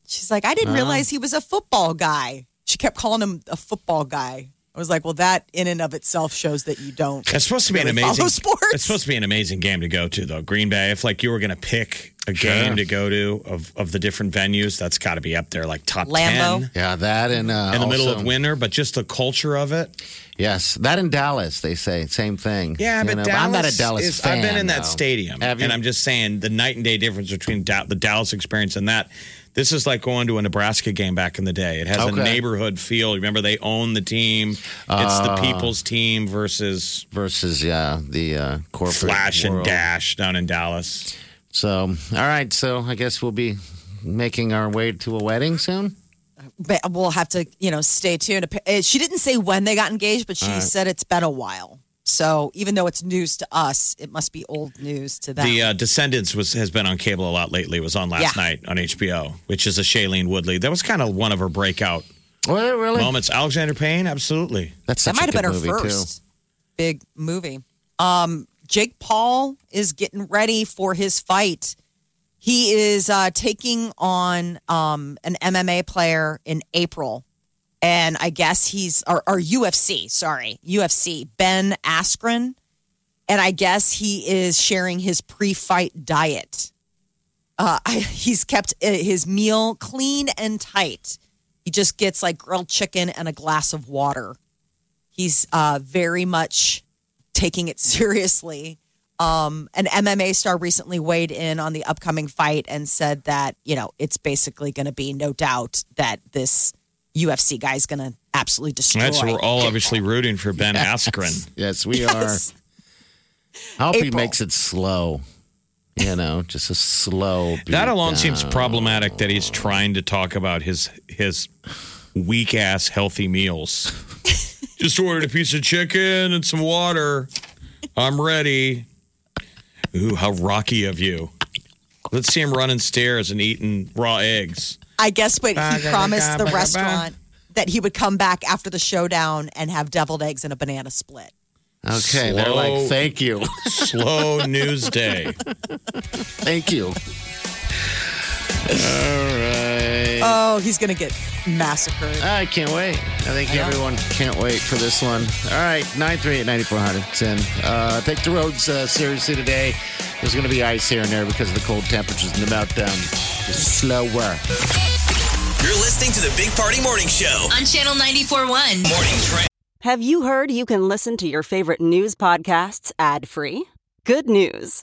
She's like, I didn't realize he was a football guy. She kept calling him a football guy. I was like, well, that in and of itself shows that you don't. It's supposed to be an amazing sports. It's supposed to be an amazing game to go to, though. Green Bay. If like you were going to pick a game to go to of, of the different venues, that's got to be up there, like top Lambeau. ten Yeah, that and uh, in the middle of winter. But just the culture of it. Yes, that in Dallas, they say same thing. Yeah, You but know, Dallas I'm not a Dallas is, fan. I've been in that though. stadium, Have you? and I'm just saying the night and day difference between Da- the Dallas experience and that. This is like going to a Nebraska game back in the day. It has a neighborhood feel. Remember, they own the team. It's Uh, the people's team versus versus yeah the uh, corporate Flash and. Dash down in Dallas. So, all right. So I guess we'll be making our way to a wedding soon. But we'll have to, you know, stay tuned. Uh, She didn't say when they got engaged, but she said it's been a while. So even though it's news to us, it must be old news to them. The uh, Descendants was has been on cable a lot lately. It was on last Yeah. night on HBO, which is a Shailene Woodley. That was kind of one of her breakout Well, really? moments. Alexander Payne, absolutely. That's that might have been her movie, first big movie. Um, Jake Paul is getting ready for his fight. He is uh, taking on um, an MMA player in April. And I guess he's, or, or UFC, sorry, UFC, Ben Askren. And I guess he is sharing his pre fight diet. Uh, I, he's kept uh, his meal clean and tight. He just gets like grilled chicken and a glass of water. He's uh, very much taking it seriously. Um, an MMA star recently weighed in on the upcoming fight and said that, you know, it's basically going to be no doubt that this UFC guy is going to absolutely destroy. Right, so we're all obviously rooting for Ben Askren. Yes, we Yes. are. I hope he makes it slow. You know, just a slow. That alone beat seems problematic that he's trying to talk about his his weak ass healthy meals. Just ordered a piece of chicken and some water. I'm ready. Ooh, how rocky of you. Let's see him running stairs and eating raw eggs. I guess, but he promised the restaurant that he would come back after the showdown and have deviled eggs and a banana split. Okay, they're Slow. like, thank you, Slow news day. thank you. All right. Oh, he's going to get massacred. I can't wait. I think everyone can't wait for this one. All right, 938-9400. It's in. Uh, take the roads uh, seriously today. There's going to be ice here and there because of the cold temperatures and the meltdown. Just slower. You're listening to the Big Party Morning Show. On Channel 94.1. Morning Trend Have you heard you can listen to your favorite news podcasts ad free? Good news!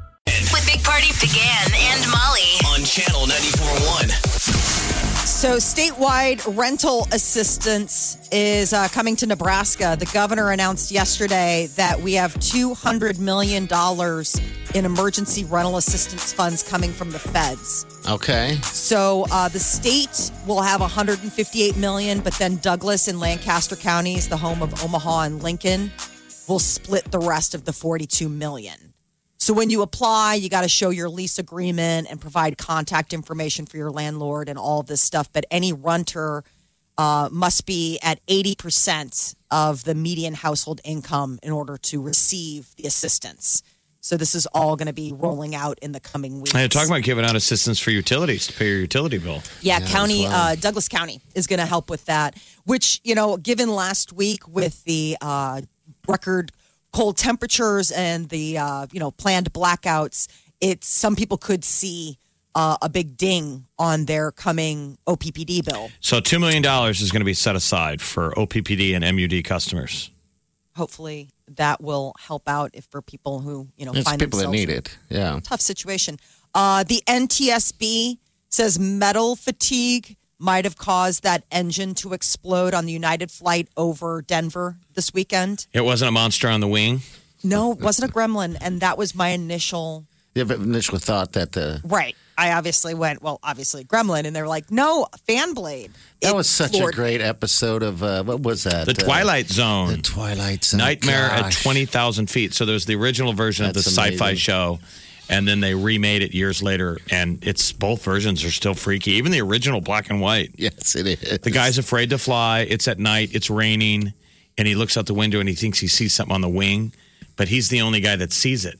With Big Party began and Molly. On Channel 94.1. So, statewide rental assistance is uh, coming to Nebraska. The governor announced yesterday that we have $200 million in emergency rental assistance funds coming from the feds. Okay. So, uh, the state will have 158 million, but then Douglas and Lancaster counties, the home of Omaha and Lincoln, will split the rest of the 42 million. So when you apply, you got to show your lease agreement and provide contact information for your landlord and all of this stuff. But any renter uh, must be at 80% of the median household income in order to receive the assistance. So this is all going to be rolling out in the coming weeks. Hey, talking about giving out assistance for utilities to pay your utility bill. Yeah, Yeah, county, uh, Douglas County is going to help with that. Which you know, given last week with the uh, record cold temperatures and the uh, you know planned blackouts, it's some people could see uh, a big ding on their coming OPPD bill. So $2 million is going to be set aside for OPPD and MUD customers. Hopefully, that will help out if for people who you know It's find people that need it. Yeah. tough situation. Uh, the NTSB says metal fatigue might have caused that engine to explode on the United flight over Denver this weekend. It wasn't a monster on the wing. No, it wasn't a gremlin. And that was my initial. You have initial thought that the Right. I obviously went, well, obviously gremlin. And they're like, no, fan blade. that It was such floored a great episode of uh, what was that? The Uh, Twilight Zone. the Twilight Zone. Nightmare at 20,000 feet. So there's the original version of the That's sci fi show, and then they remade it years later, and it's both versions are still freaky. Even the original black and white. Yes, it is. The guy's afraid to fly. It's at night, it's raining, and he looks out the window and he thinks he sees something on the wing, but he's the only guy that sees it.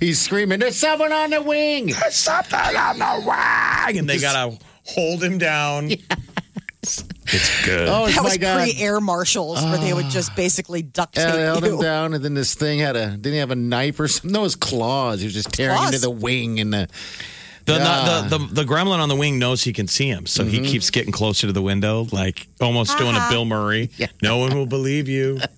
He's screaming, "There's someone on the wing!" There's Something on the wing! And they got to hold him down. It's good. Oh That my was god! pre air marshals where they would just basically duct Yeah, tape they held you. him down, and then this thing had a didn't he have a knife or something? No, his claws. He was just tearing Claws? into the wing and the. The, Yeah. the, the, the gremlin on the wing knows he can see him, so he keeps getting closer to the window, like almost doing a Bill Murray. No one will believe you.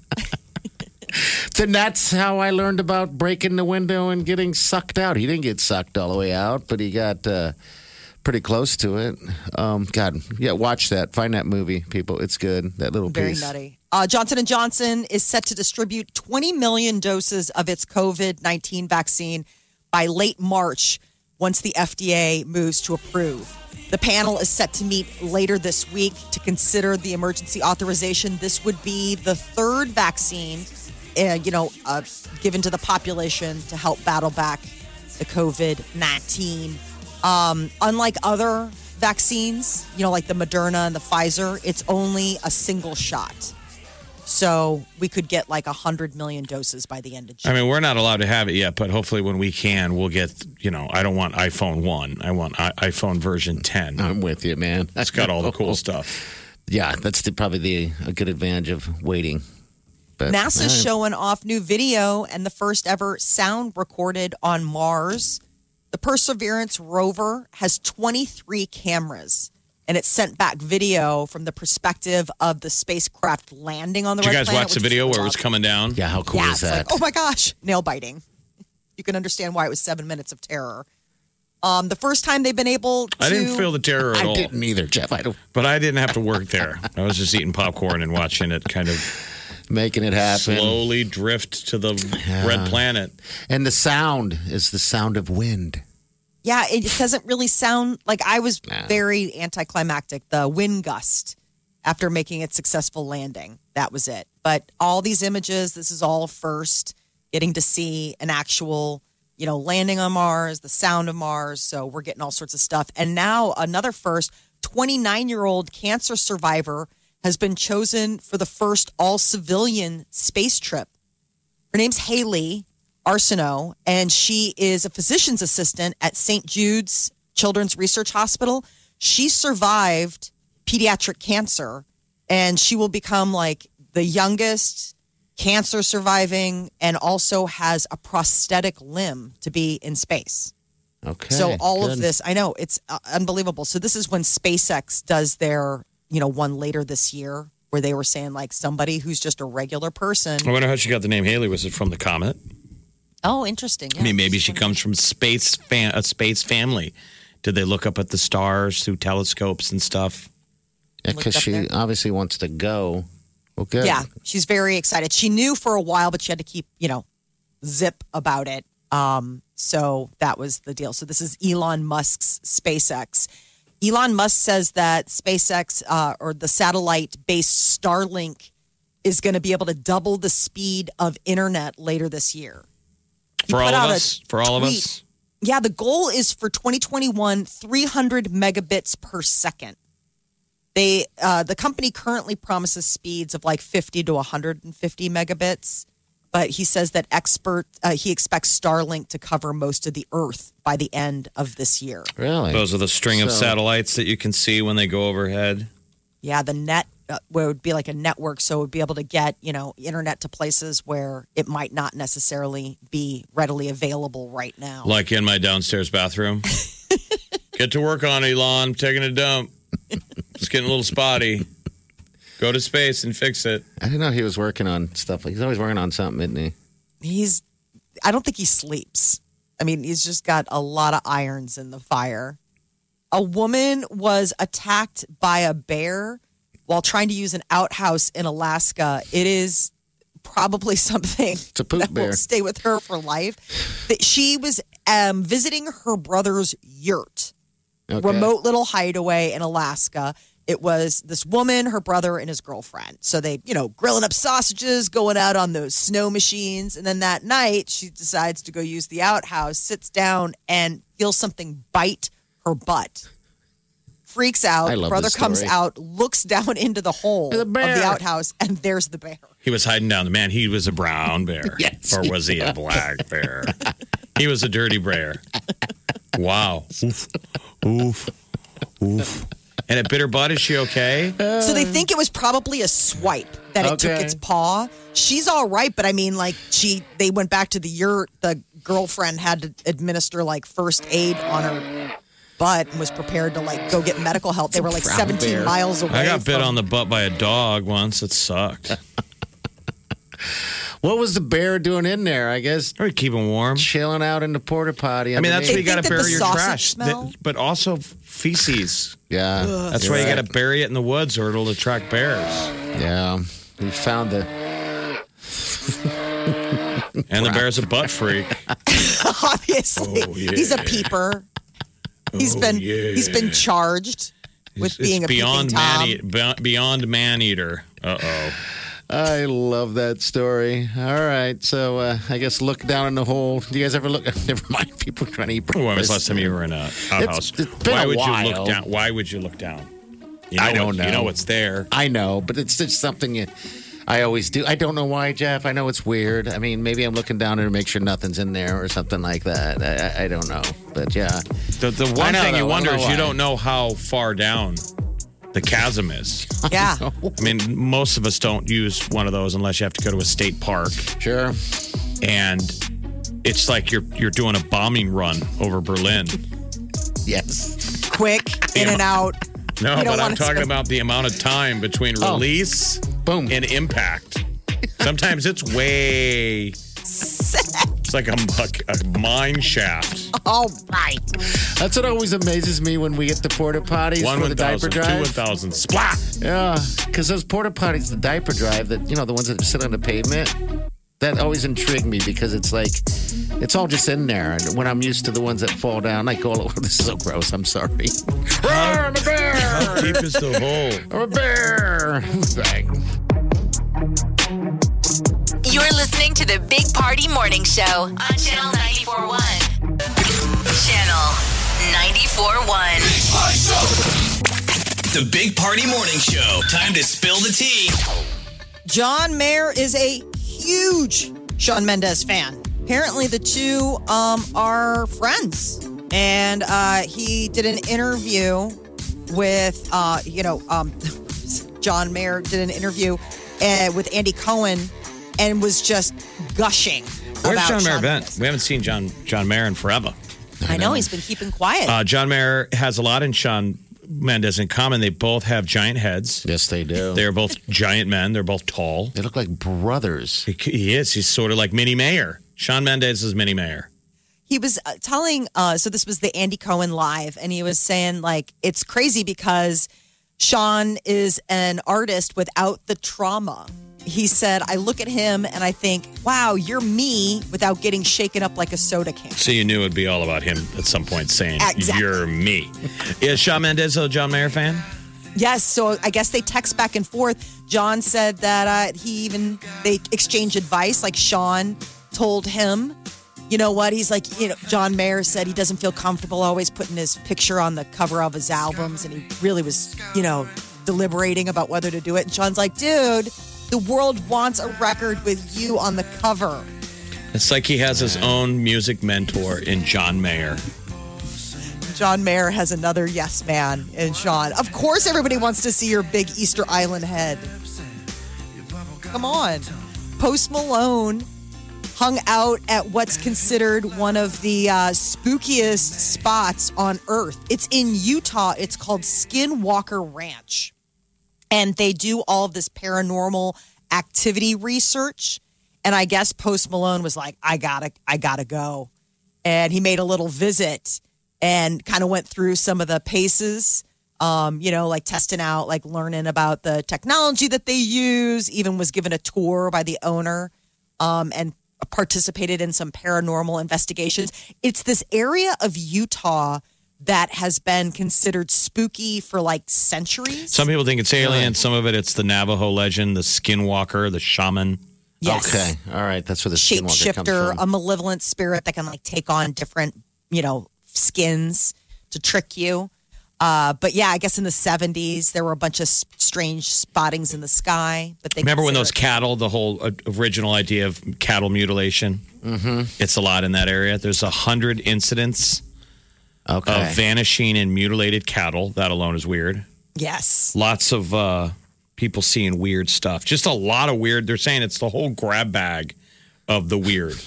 Then that's how I learned about breaking the window and getting sucked out. He didn't get sucked all the way out, but he got uh, pretty close to it. Um, God, yeah, watch that. Find that movie, people. It's good. That little Very piece. nutty. Uh, Johnson & Johnson is set to distribute 20 million doses of its COVID-19 vaccine by late March once the FDA moves to approve. The panel is set to meet later this week to consider the emergency authorization. This would be the third vaccine, uh, you know, uh, given to the population to help battle back the COVID 19. Um, unlike other vaccines, you know, like the Moderna and the Pfizer, it's only a single shot. So we could get like 100 million doses by the end of June. I mean, we're not allowed to have it yet, but hopefully when we can, we'll get, you know, I don't want iPhone 1. I want I- iPhone version 10. I'm with you, man. That's got all the cool stuff. Yeah, that's the, probably the a good advantage of waiting. But NASA's all right. showing off new video and the first ever sound recorded on Mars. The Perseverance rover has 23 cameras and it sent back video from the perspective of the spacecraft landing on the Did you guys planet, watch the video where it was coming down? Yeah, how cool yeah, is that? like, oh my gosh, nail biting. You can understand why it was seven minutes of terror. Um, the first time they've been able to. I didn't feel the terror at I all. didn't either, Jeff. I don't But I didn't have to work there. I was just eating popcorn and watching it kind of making it happen. slowly drift to the red planet. And the sound is the sound of wind. Yeah, it doesn't really sound like I was Nah. very anticlimactic. The wind gust after making its successful landing. That was it. But all these images, this is all first getting to see an actual, you know, landing on Mars, the sound of Mars. So we're getting all sorts of stuff. And now another first 29 year old cancer survivor has been chosen for the first all civilian space trip. Her name's Hayley Arceneaux, and she is a physician's assistant at St. Jude's Children's Research Hospital. She survived pediatric cancer, and she will become like the youngest cancer surviving and also has a prosthetic limb to be in space. Okay. So all of this, I know it's uh, unbelievable. So this is when SpaceX does their, you know, one later this year where they were saying like somebody who's just a regular person. I wonder how she got the name Haley. Was it from the comet? Oh, interesting. I mean, maybe she comes from space fan, a space family. Did they look up at the stars through telescopes and stuff? because Looked she there. obviously wants to go. Okay. Yeah, she's very excited. She knew for a while, but she had to keep, you know, zip about it. Um, so that was the deal. So this is Elon Musk's SpaceX. Elon Musk says that SpaceX uh, or the satellite-based Starlink is going to be able to double the speed of internet later this year. He For all of us? For all of us? Yeah, the goal is for 2021 300 megabits per second. They uh, the company currently promises speeds of like 50 to 150 megabits, but he says that expert uh, he expects Starlink to cover most of the Earth by the end of this year. Really? Those are the string of satellites that you can see when they go overhead. Yeah, the net uh, where it would be like a network, so it would be able to get you know internet to places where it might not necessarily be readily available right now. Like in my downstairs bathroom. Get to work on Elon. I'm taking a dump. It's getting a little spotty. Go to space and fix it. I didn't know he was working on stuff. Like he's always working on something, isn't he? he's I don't think he sleeps. I mean, he's just got a lot of irons in the fire. A woman was attacked by a bear while trying to use an outhouse in Alaska. It is probably something a poop that bear. will stay with her for life. That she was um, visiting her brother's yurt Okay. remote little hideaway in Alaska. It was this woman, her brother, and his girlfriend. So they, you know, grilling up sausages, going out on those snow machines. And then that night, she decides to go use the outhouse, sits down, and feels something bite her butt. Freaks out. I love brother this comes story. out, looks down into the hole The of the outhouse, and there's the bear. He was hiding down. The man, he was a brown bear. Yes. Or was he a black bear? he was a dirty bear. Wow. Oof. Oof. Oof. And at Bitter Butt, is she okay? So they think it was probably a swipe that it took Okay. its paw. She's all right, but I mean, like she, they went back to the yurt. The girlfriend had to administer like first aid on her butt and was prepared to like go get medical help. They were like 17 bear. miles away. I got bit on the butt by a dog once. It sucked. What was the bear doing in there? I guess Or keep him warm. chilling out in the porta potty. I mean, that's underneath. where you got to think that bury the your sausage trash. smell- That- but also feces. yeah. That's You're why you got to bury it in the woods or it'll attract bears. Yeah, he found the. And the bear's a butt freak. Obviously, Oh, yeah. he's a peeper. He's Oh, been yeah. he's been charged with It's- being it's a beyond peeping tom. man eat- be- beyond man eater. Uh oh. I love that story. All right, so uh, I guess look down in the hole. Do you guys ever look? Never mind. People trying to eat When was breakfast. the last time you were in a outhouse? it's been Why a would you look down? Why would you look down? You I don't what- know. You know what's there. I know, but it's just something you. I always do. I don't know why, Jeff. I know it's weird. I mean, maybe I'm looking down to make sure nothing's in there or something like that. I, I, I don't know, but yeah. The, the one know, thing you though. Wonder is know you don't know how far down the chasm is. Yeah, I mean, most of us don't use one of those unless you have to go to a state park, Sure. and it's like you're you're doing a bombing run over Berlin. Yes. quick in and out. No, You don't but I'm wanna talking spend- about the amount of time between Oh. release Boom. and impact. Sometimes it's way. It's like a, a, a mine shaft. All right. That's what always amazes me when we get the porta potties One for one the diaper thousand, two drive. one thousand, splat. Yeah, because those porta potties, the diaper drive, that you know, the ones that sit on the pavement, that always intrigue me because it's like it's all just in there. And when I'm used to the ones that fall down, I go, oh, "This is so gross." I'm sorry. Ah, I'm a bear. How deep is the hole? I'm a bear. Bang. The Big Party Morning Show on Channel 941. Channel 941. The Big Party Morning Show. Time to spill the tea. John Mayer is a huge Shawn Mendes fan. apparently the two um, are friends. And uh, he did an interview with, uh, you know, um, John Mayer did an interview uh, with Andy Cohen and was just gushing. Where's about John Mayer Shawn been? We haven't seen John John Mayer in forever. I know he's been keeping quiet. Uh, John Mayer has a lot in Shawn Mendes in common. They both have giant heads. Yes, they do. They're both giant men. They're both tall. they look like brothers. He, he is. He's sort of like Mini Mayer. Shawn Mendes is Mini Mayer. he was uh, telling uh so this was the Andy Cohen live and he was saying like it's crazy because Shawn is an artist without the trauma. He said I look at him and I think, "Wow, you're me without getting shaken up like a soda can." So you knew it'd be all about him at some point saying, Exactly. You're me. Is Shawn Mendes a John Mayer fan? Yes, so I guess they text back and forth. John said that uh, he even they exchange advice. Like Shawn told him, you know what? He's like, you know, John Mayer said he doesn't feel comfortable always putting his picture on the cover of his albums, and he really was, you know, deliberating about whether to do it. And Shawn's like, dude, the world wants a record with you on the cover. It's like he has his own music mentor in John Mayer. John Mayer has another yes man in Shawn. Of course, everybody wants to see your big Easter Island head. Come on. Post Malone hung out at what's considered one of the uh, spookiest spots on earth. It's in Utah. It's called Skinwalker Ranch. And they do all of this paranormal activity research. And I guess Post Malone was like, I gotta, I gotta go. And he made a little visit and kind of went through some of the paces um, you know, like testing out, like learning about the technology that they use, even was given a tour by the owner um, and participated in some paranormal investigations. It's this area of Utah that has been considered spooky for like centuries. Some people think it's alien. Some of it, it's the Navajo legend, the skinwalker, the shaman. Yes. Okay, all right. That's where the skinwalker comes Shapeshifter, from. a malevolent spirit that can like take on different, you know, skins to trick you. Uh, but yeah, I guess in the 70s, there were a bunch of s- strange spottings in the sky. But they Remember when those cattle, the whole uh, original idea of cattle mutilation? Mm-hmm. It's a lot in that area. There's a hundred incidents okay. of vanishing and mutilated cattle. That alone is weird. Yes. Lots of uh, people seeing weird stuff. Just a lot of weird. They're saying it's the whole grab bag of the weird.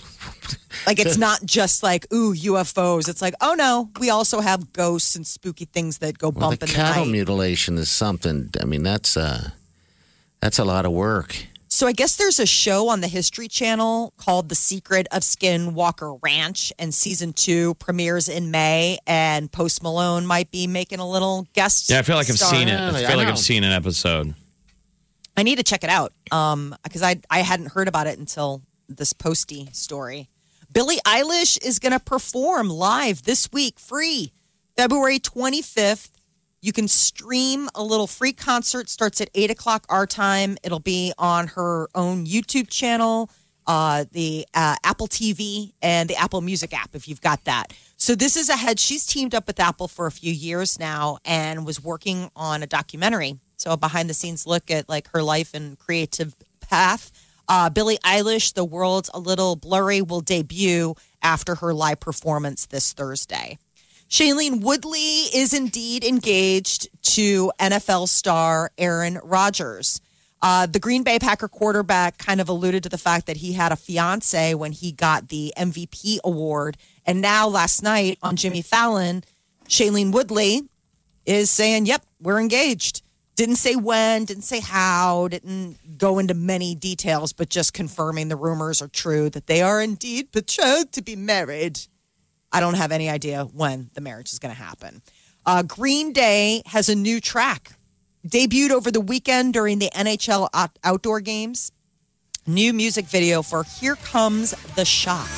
Like it's not just like, ooh, UFOs. It's like, oh no, we also have ghosts and spooky things that go well, bump the in the cattle night. mutilation is something. I mean, that's uh, that's a lot of work. So I guess there's a show on the History Channel called The Secret of Skinwalker Ranch, and season two premieres in May. And Post Malone might be making a little guest. Yeah, I feel like I've star. seen it. Yeah, I I feel like. I've seen an episode. I need to check it out um, because I I hadn't heard about it until this Posty story. Billie Eilish is going to perform live this week, free, February 25th. You can stream a little free concert. Starts at eight o'clock our time. It'll be on her own YouTube channel, uh, the uh, Apple TV, and the Apple Music app. If you've got that. So this is ahead. She's teamed up with Apple for a few years now and was working on a documentary. So a behind the scenes look at like her life and creative path. Uh, Billie Eilish, The World's a Little Blurry, will debut after her live performance this Thursday. Shailene Woodley is indeed engaged to NFL star Aaron Rodgers. Uh, the Green Bay Packer quarterback kind of alluded to the fact that he had a fiance when he got the MVP award. And now, last night on Jimmy Fallon, Shailene Woodley is saying, Yep, we're engaged. Didn't say when, didn't say how, didn't go into many details, but just confirming the rumors are true that they are indeed betrothed to be married. I don't have any idea when the marriage is going to happen. Uh, Green Day has a new track, debuted over the weekend during the NHL out- outdoor games. New music video for Here Comes the Shock.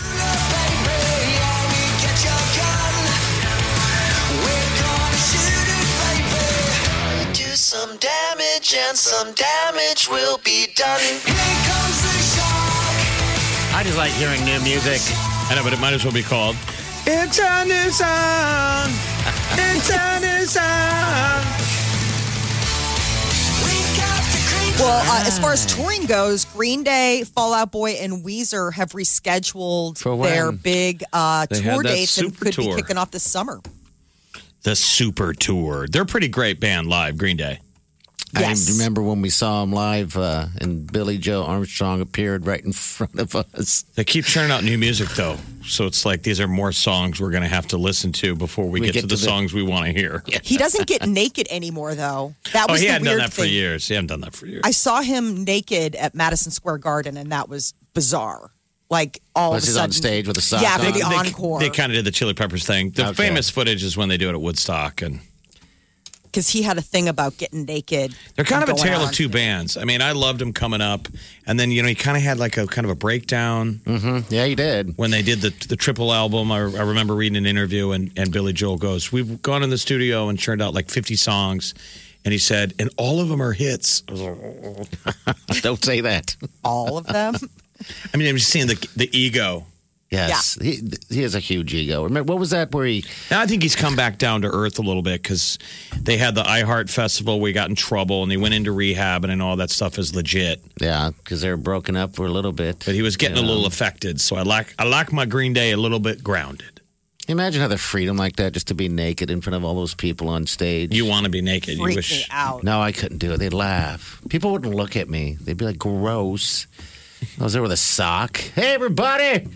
Some damage and some damage will be done. Here comes the shark. I just like hearing new music. I know, but it might as well be called. It's a new song. It's a new song. We got the creep Well, uh, as far as touring goes, Green Day, Fall Out Boy, and Weezer have rescheduled For when? their big uh, They had tour that dates and super could tour. be kicking off this summer. The Super Tour. They're a pretty great band live, Green Day. Yes. I remember when we saw him live, uh, and Billie Joe Armstrong appeared right in front of us. They keep churning out new music though, so it's like these are more songs we're going to have to listen to before we, We get, get to to the the- songs we want to hear. He doesn't get naked anymore, though. That was Oh, was he the hadn't weird done that thing. for years. He hadn't done that for years. I saw him naked at Madison Square Garden, and that was bizarre. Like all Was of a he sudden, on stage with a sock Yeah, on? for the they, encore. They kind of did the Chili Peppers thing. The Okay. famous footage is when they do it at Woodstock, and because he had a thing about getting naked. they're kind of a tale on. of two bands. I mean, I loved him coming up, and then you know he kind of had like a kind of a breakdown mm-hmm. Yeah, he did. when they did the the triple album. I, I remember reading an interview, and and Billy Joel goes, "We've gone in the studio and churned out like 50 songs." And he said, and all of them are hits. I was like. Don't say that. All of them. I mean, I'm just seeing the the ego. Yes, he, he has a huge ego. Remember, what was that where he? Now I think he's come back down to earth a little bit because they had the iHeart Festival We got in trouble and he went into rehab and, and all that stuff is legit. Yeah, because they were broken up for a little bit. But he was getting You a little affected. So I like I like my Green Day a little bit grounded. Imagine how the freedom like that, just to be naked in front of all those people on stage. You want to be naked. You wish me out. No, I couldn't do it. They'd laugh. People wouldn't look at me. They'd be like, gross. I was there with a sock. Hey, everybody.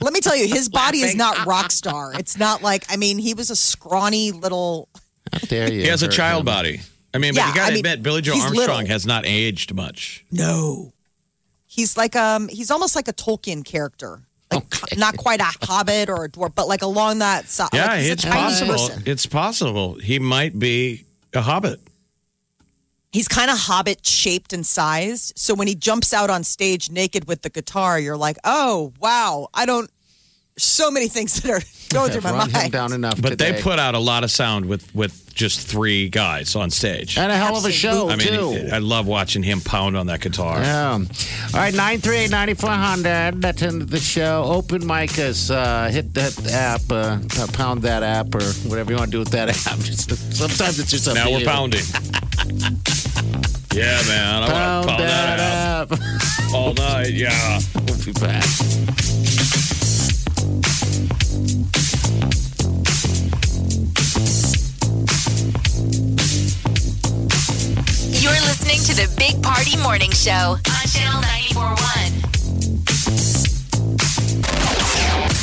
Let me tell you, his body is not rock star. It's not like I mean, he was a scrawny little. How dare you? he has a child him. body. I mean, Yeah, but you got I to mean, admit, Billie Joe Armstrong little. has not aged much. No, he's like um, he's almost like a Tolkien character. Like Okay. not quite a hobbit or a dwarf, but like along that side. Yeah, like it's possible. person. It's possible he might be a hobbit. He's kind of hobbit shaped and sized. So when he jumps out on stage naked with the guitar, you're like, oh wow, I don't. So many things that are going through I've my run him mind. down enough. But they put out a lot of sound with with just three guys on stage. and a hell of a show I mean, too. I love watching him pound on that guitar. Yeah. All right, 938-9400. That's into the show. Open mic us. Uh, hit that app. Uh, pound that app or whatever you want to do with that app. Just, sometimes it's just up Now we're you. pounding. yeah, man. I Pound, want to pound that, that, app. out all night. Yeah. we'll be back. You're listening to the Big Party Morning Show on Channel 941.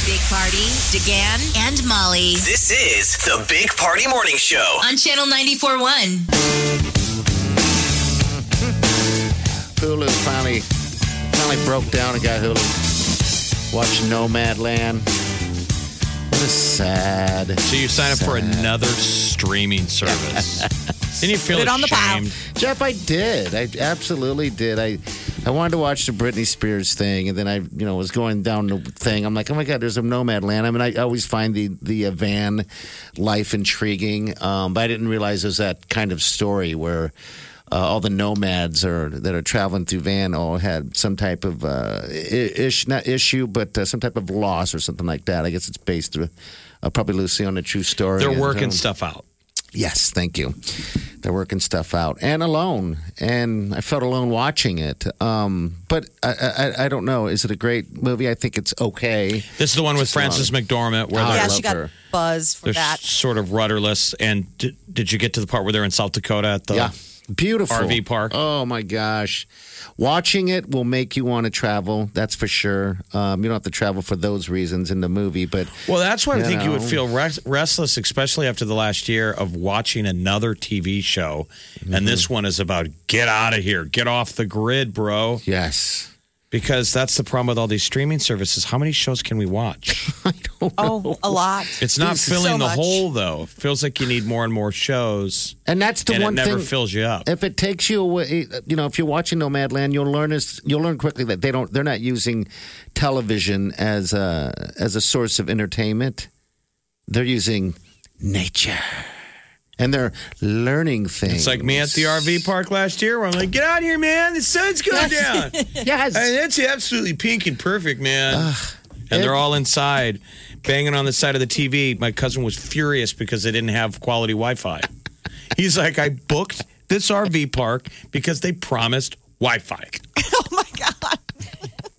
Big Party, DeGan, and Molly This is the Big Party Morning Show. on Channel 941. Hulu finally finally broke down and got Hulu. Watch Nomadland. What a sad. So you sign up for another streaming service. Didn't you feel Put it on the pile. ashamed? Jeff, I did. I absolutely did. I I wanted to watch the Britney Spears thing, and then I, you know, was going down the thing. I'm like, oh my god, there's a Nomadland. I mean, I always find the the uh, van life intriguing, um, but I didn't realize there's that kind of story where. Uh, all the nomads are that are traveling through van all had some type of uh, ish, not issue, but uh, some type of loss or something like that. I guess it's based uh, uh, probably loosely on a true story. They're And, working um, stuff out. Yes, thank you. They're working stuff out and alone, and I felt alone watching it. Um, but I, I, I don't know. Is it a great movie? I think it's okay. This is the one with Just long. Frances McDormand where Oh, I they're, yeah, she got her. buzz for they're that. sort of rudderless. And did, did you get to the part where they're in South Dakota at the yeah, beautiful RV park? Oh my gosh, watching it will make you want to travel. That's for sure. Um, you don't have to travel for those reasons in the movie, but Well, that's why I think you would feel res- restless, especially after the last year of watching another TV show. Mm-hmm. And this one is about get out of here, get off the grid, bro. yes, Because that's the problem with all these streaming services. How many shows can we watch? I don't oh, know. Oh, a lot. It's not This filling so the much. hole, though. It feels like you need more and more shows, And that's the and it one never thing. fills you up. if it takes you away, you know, if you're watching Nomadland, you'll learn is you'll learn quickly that they don't they're not using television as a as a source of entertainment. They're using nature, and they're learning things. It's like me at the RV park last year where I'm like, get out here, man. The sun's going down. Yes, Hey, that's absolutely pink and perfect, man. and they're all inside, banging on the side of the TV. My cousin was furious because they didn't have quality Wi Fi. He's like, I booked this RV park because they promised Wi-Fi. Oh my god.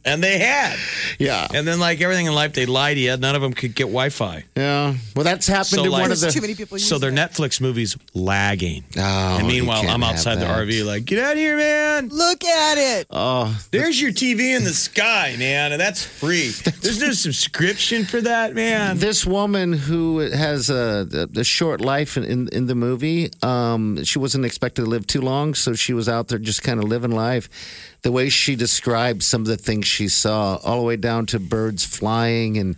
And they had. Yeah. And then, like everything in life, they lied to you. None of them could get Wi-Fi. Yeah. Well, that's happened So, to like- one of the. Too many people. So their it. Netflix movies lagging. Oh, and meanwhile, I'm outside the. RV, like, get out of here, man. Look at it. Oh, There's your TV in the sky, man, and that's free. There's no subscription for that, man. this woman who has a, a short life in, in, in the movie, um, she wasn't expected to live too long, so she was out there just kind of living life. The way she described some of the things she saw, all the way down to birds flying and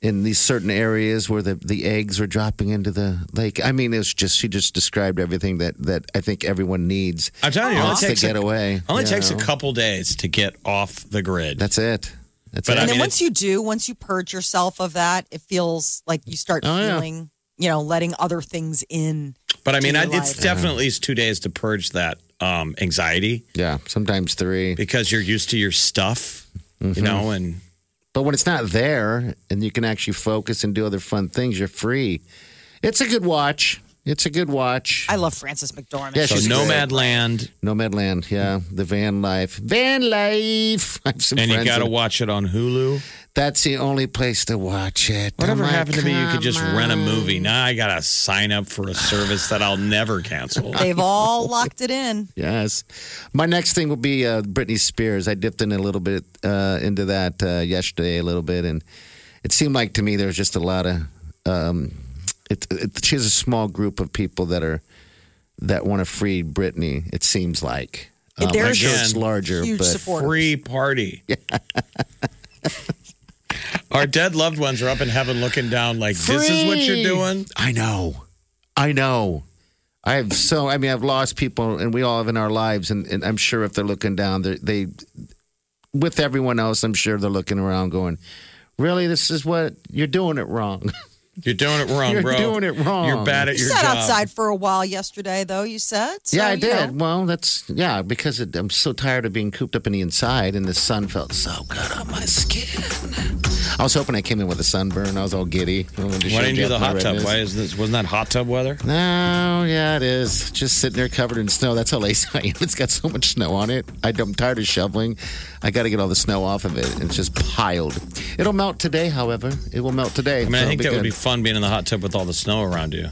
in these certain areas where the, the eggs were dropping into the lake. I mean, it was just she just described everything that, that I think everyone needs. I'm telling you, it only wants to takes, get a, away. only you takes a couple days to get off the grid. That's it. That's But it. I And then mean, once you do, once you purge yourself of that, it feels like you start Oh, yeah. feeling, you know, letting other things in. but I mean, I, it's life. definitely is two days to purge that um, anxiety yeah, sometimes three. because you're used to your stuff, Mm-hmm. you know, and But when it's not there and you can actually focus and do other fun things, you're free. It's a good watch. It's a good watch. I love Frances McDormand. Yeah, so she's Nomad Land, Nomadland, yeah. The van life. Van life. I have some and you got to watch it on Hulu. That's the only place to watch it. Whatever I'm happened to me, you could just come rent a movie. Now I got to sign up for a service that I'll never cancel. They've all locked it in. Yes. My next thing will be uh, Britney Spears. I dipped in a little bit uh, into that uh, yesterday, a little bit, and it seemed like to me there was just a lot of. Um, it, it, she has a small group of people that are that want to free Britney. It seems like. Um, There's sure it's larger, huge but support. Free party. Our dead loved ones are up in heaven looking down, like, this is what you're doing. I know. I know. I have so. I mean, I've lost people, and we all have in our lives, and, and I'm sure if they're looking down, they they with everyone else, I'm sure they're looking around, going, "Really, this is what you're doing it wrong." You're doing it wrong, You're bro. doing it wrong. You're bad at your job. You your sat job. outside for a while yesterday, though, you said? So, yeah, I you did. know. Well, that's yeah, because it, I'm so tired of being cooped up in the inside, and the sun felt so good on my skin. I was hoping I came in with a sunburn. I was all giddy. I wanted to show Why didn't you do the Jeff my hot tub? Why is this? Wasn't that hot tub weather? No, yeah, it is. Just sitting there covered in snow. That's how lazy I am. It's got so much snow on it. I, I'm tired of shoveling. I got to get all the snow off of it. It's just piled. It'll melt today, however. It will melt today. I mean, I think that it'll would be fun being in the hot tub with all the snow around you.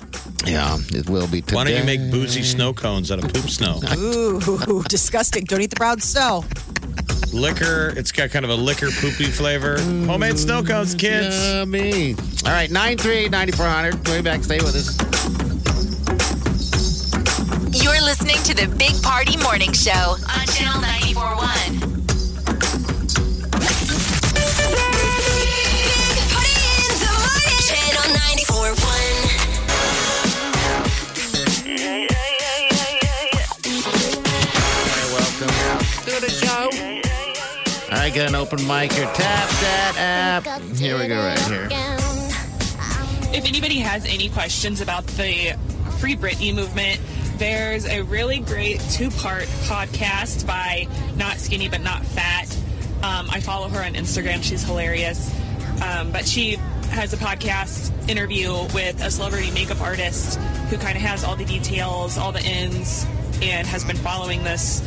Yeah, it will be today. Why don't you make boozy snow cones out of poop snow? Ooh, disgusting. Don't eat the brown snow. Liquor, it's got kind of a liquor poopy flavor. Homemade snow cones, kids. Yeah, me. All right, 938 9400. Way back. Stay with us. You're listening to the Big Party Morning Show on Channel 941. Got an open mic here. Tap that app. Here we go, right here. If anybody has any questions about the Free Britney movement, there's a really great two part podcast by Not Skinny But Not Fat. Um, I follow her on Instagram. She's hilarious. Um, but she has a podcast interview with a celebrity makeup artist who kind of has all the details, all the ins, and has been following this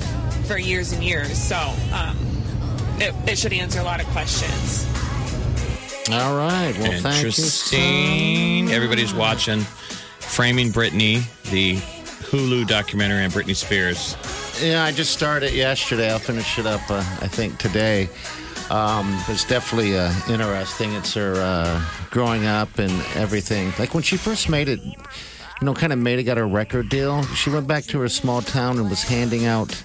for years and years. So um, it, it should answer a lot of questions. All right. Well, thank you. Interesting. Everybody's watching Framing Britney, the Hulu documentary on Britney Spears. Yeah, I just started yesterday. I'll finish it up, uh, I think, today. Um, it's definitely uh, interesting. It's her uh, growing up and everything. Like when she first made it, you know, kind of made it, got a record deal. She went back to her small town and was handing out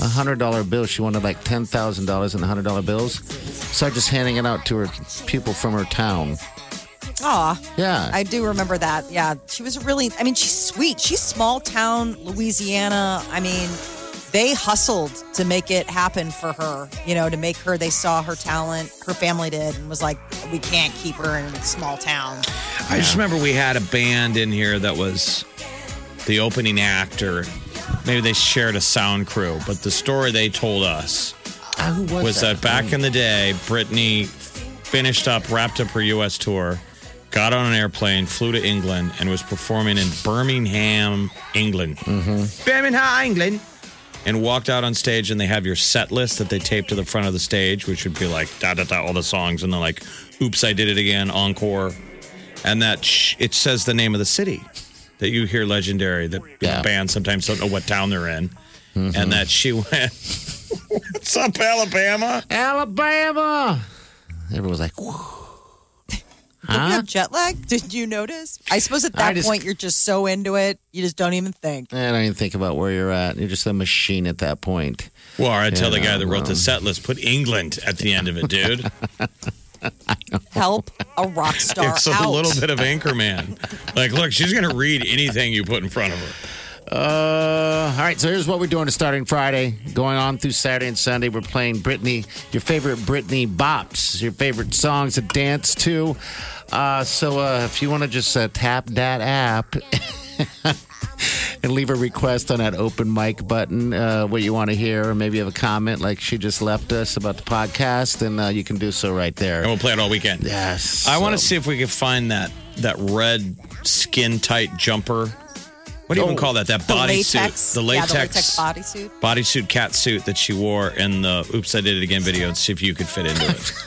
a hundred dollar bill. She wanted like ten thousand dollars in hundred dollar bills. Started just handing it out to her people from her town. Aw. Yeah, I do remember that. Yeah, she was really. I mean, she's sweet. She's small town Louisiana. I mean, they hustled to make it happen for her. You know, to make her. They saw her talent. Her family did, and was like, we can't keep her in a small town. I just remember we had a band in here that was the opening act, or maybe they shared a sound crew. But the story they told us Ah, who was, was that back in the day, Britney finished up, wrapped up her U.S. tour, got on an airplane, flew to England, and was performing in Birmingham, England. Mm-hmm. Birmingham, England. And walked out on stage, and they have your set list that they tape to the front of the stage, which would be like da da da, all the songs, and then like, "Oops, I did it again," encore, and that sh- it says the name of the city that you hear legendary that Yeah. bands sometimes don't know what town they're in, mm-hmm. and that she went, "What's up, Alabama?" Alabama. Everyone was like, "Whew." Don't you have jet lag? Did you notice? I suppose at that just- point you're just so into it, you just don't even think. I don't even think about where you're at. You're just a machine at that point. Well, I tell the Yeah, guy that wrote well. the set list, put England at the end of it, dude. Help a rock star it's out. a little bit of Anchorman. Like, look, she's going to read anything you put in front of her. Uh, all right, so here's what we're doing starting Friday, going on through Saturday and Sunday. We're playing Britney, your favorite Britney bops, your favorite songs to dance to. Uh, so uh, if you want to just uh, tap that app and leave a request on that open mic button, uh, what you want to hear, or maybe you have a comment like she just left us about the podcast, and uh, you can do so right there. And we'll play it all weekend. Yes. I want to see if we can find that that red skin tight jumper. What do you even Oh. call that? That the body latex, suit. The yeah, latex, the latex bodysuit. bodysuit cat suit that she wore in the Oops, I Did It Again video and see if you could fit into it.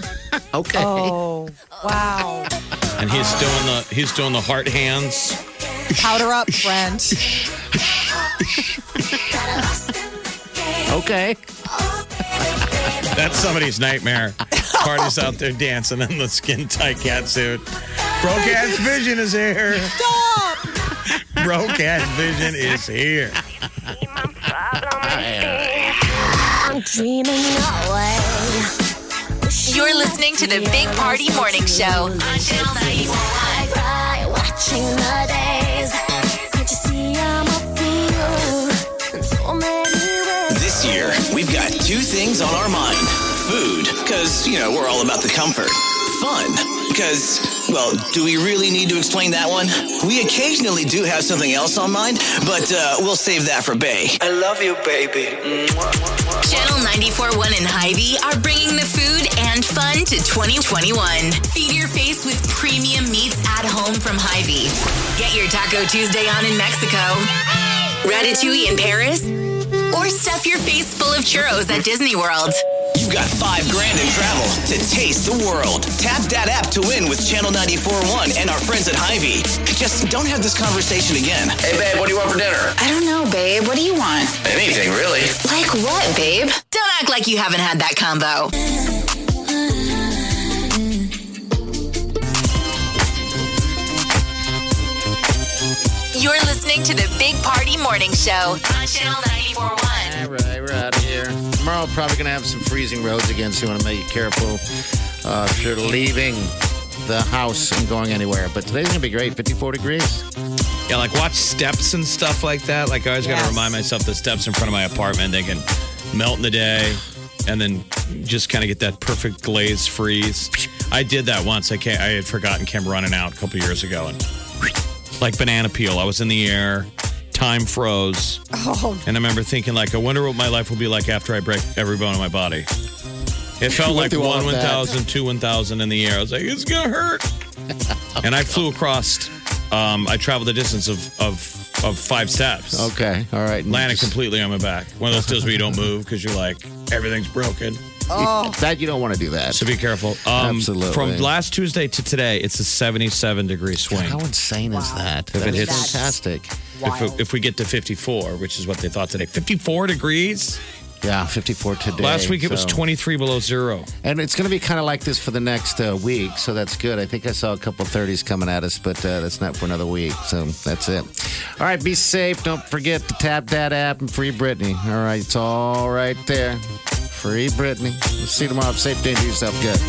Okay. Oh, wow. and he's doing the he's doing the heart hands. Powder up, friend. Okay. That's somebody's nightmare. Party's out there dancing in the skin tight cat suit. Broadcast Vision is here. Stop! Broadcast Vision is here. I'm dreaming away. You're listening to the Big Party Morning Show on Channel 941. Two things on our mind food, because, you know, we're all about the comfort. Fun, because, well, do we really need to explain that one? We occasionally do have something else on mind, but uh, we'll save that for Bay. I love you, baby. Channel 941 and Hy-Vee are bringing the food and fun to 2021. Feed your face with premium meats at home from Hy-Vee. Get your Taco Tuesday on in Mexico, Ratatouille in Paris, or stuff your face full of churros at Disney World. You've got five grand in travel to taste the world. Tap that app to win with Channel 94.1 and our friends at Hy-Vee. Just don't have this conversation again. Hey, babe, what do you want for dinner? I don't know, babe. What do you want? Anything, really. Like what, babe? Don't act like you haven't had that combo. You're listening to the Big Party Morning Show on Channel 941. All right, we're out of here. Tomorrow, probably going to have some freezing roads again, so you want to make careful uh, if you're leaving the house and going anywhere. But today's going to be great 54 degrees. Yeah, like watch steps and stuff like that. Like I always got to remind myself the steps in front of my apartment they can melt in the day, and then just kind of get that perfect glaze freeze. I did that once. I can't, I had forgotten came running out a couple years ago, and like banana peel, I was in the air. Time froze, Oh, and I remember thinking, like, I wonder what my life will be like after I break every bone in my body. It felt like one of that. 1,000, two 1,000 in the air. I was like, it's going to hurt. and I flew across, um, I traveled the distance of, of, of five steps. Okay, all right. Landed Just- completely on my back. One of those deals where you don't move because you're like, everything's broken. Oh. That you don't want to do that. So be careful. Um, Absolutely. From last Tuesday to today, it's a 77 degree swing. How insane is that? If That it is hits- fantastic. If, we- if we get to 54, which is what they thought today, 54 degrees. Yeah, 54 today. Last week it was 23 below zero. And it's going to be kind of like this for the next uh, week, so that's good. I think I saw a couple 30s coming at us, but uh, that's not for another week. So that's it. All right, be safe. Don't forget to tap that app and free Britney. All right, it's all right there. Free Britney. We'll see you tomorrow. Safe day do yourself good.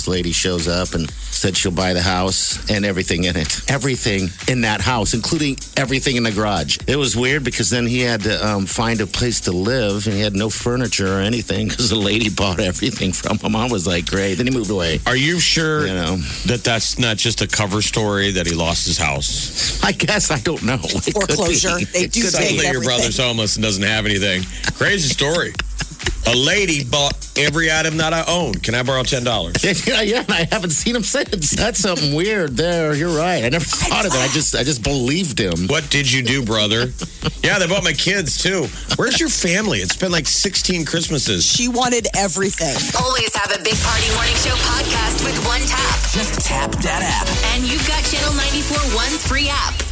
This lady shows up and said she'll buy the house and everything in it. Everything in that house, including everything in the garage. It was weird because then he had to um, find a place to live and he had no furniture or anything because the lady bought everything from him. I was like, great. Then he moved away. Are you sure You know, that that's not just a cover story that he lost his house? I guess I don't know. It. Foreclosure. They do could take. Suddenly your everything. brother's homeless and doesn't have anything. Crazy story. A lady bought every item that I own. Can I borrow ten dollars? Yeah, yeah, I haven't seen him since. That's something weird there. You're right. I never thought of it. I just I just believed him. What did you do, brother? yeah, they bought my kids too. Where's your family? It's been like 16 Christmases. She wanted everything. Always have a Big Party Morning Show podcast with one tap. Just tap that app. And you've got Channel 94 One's free app.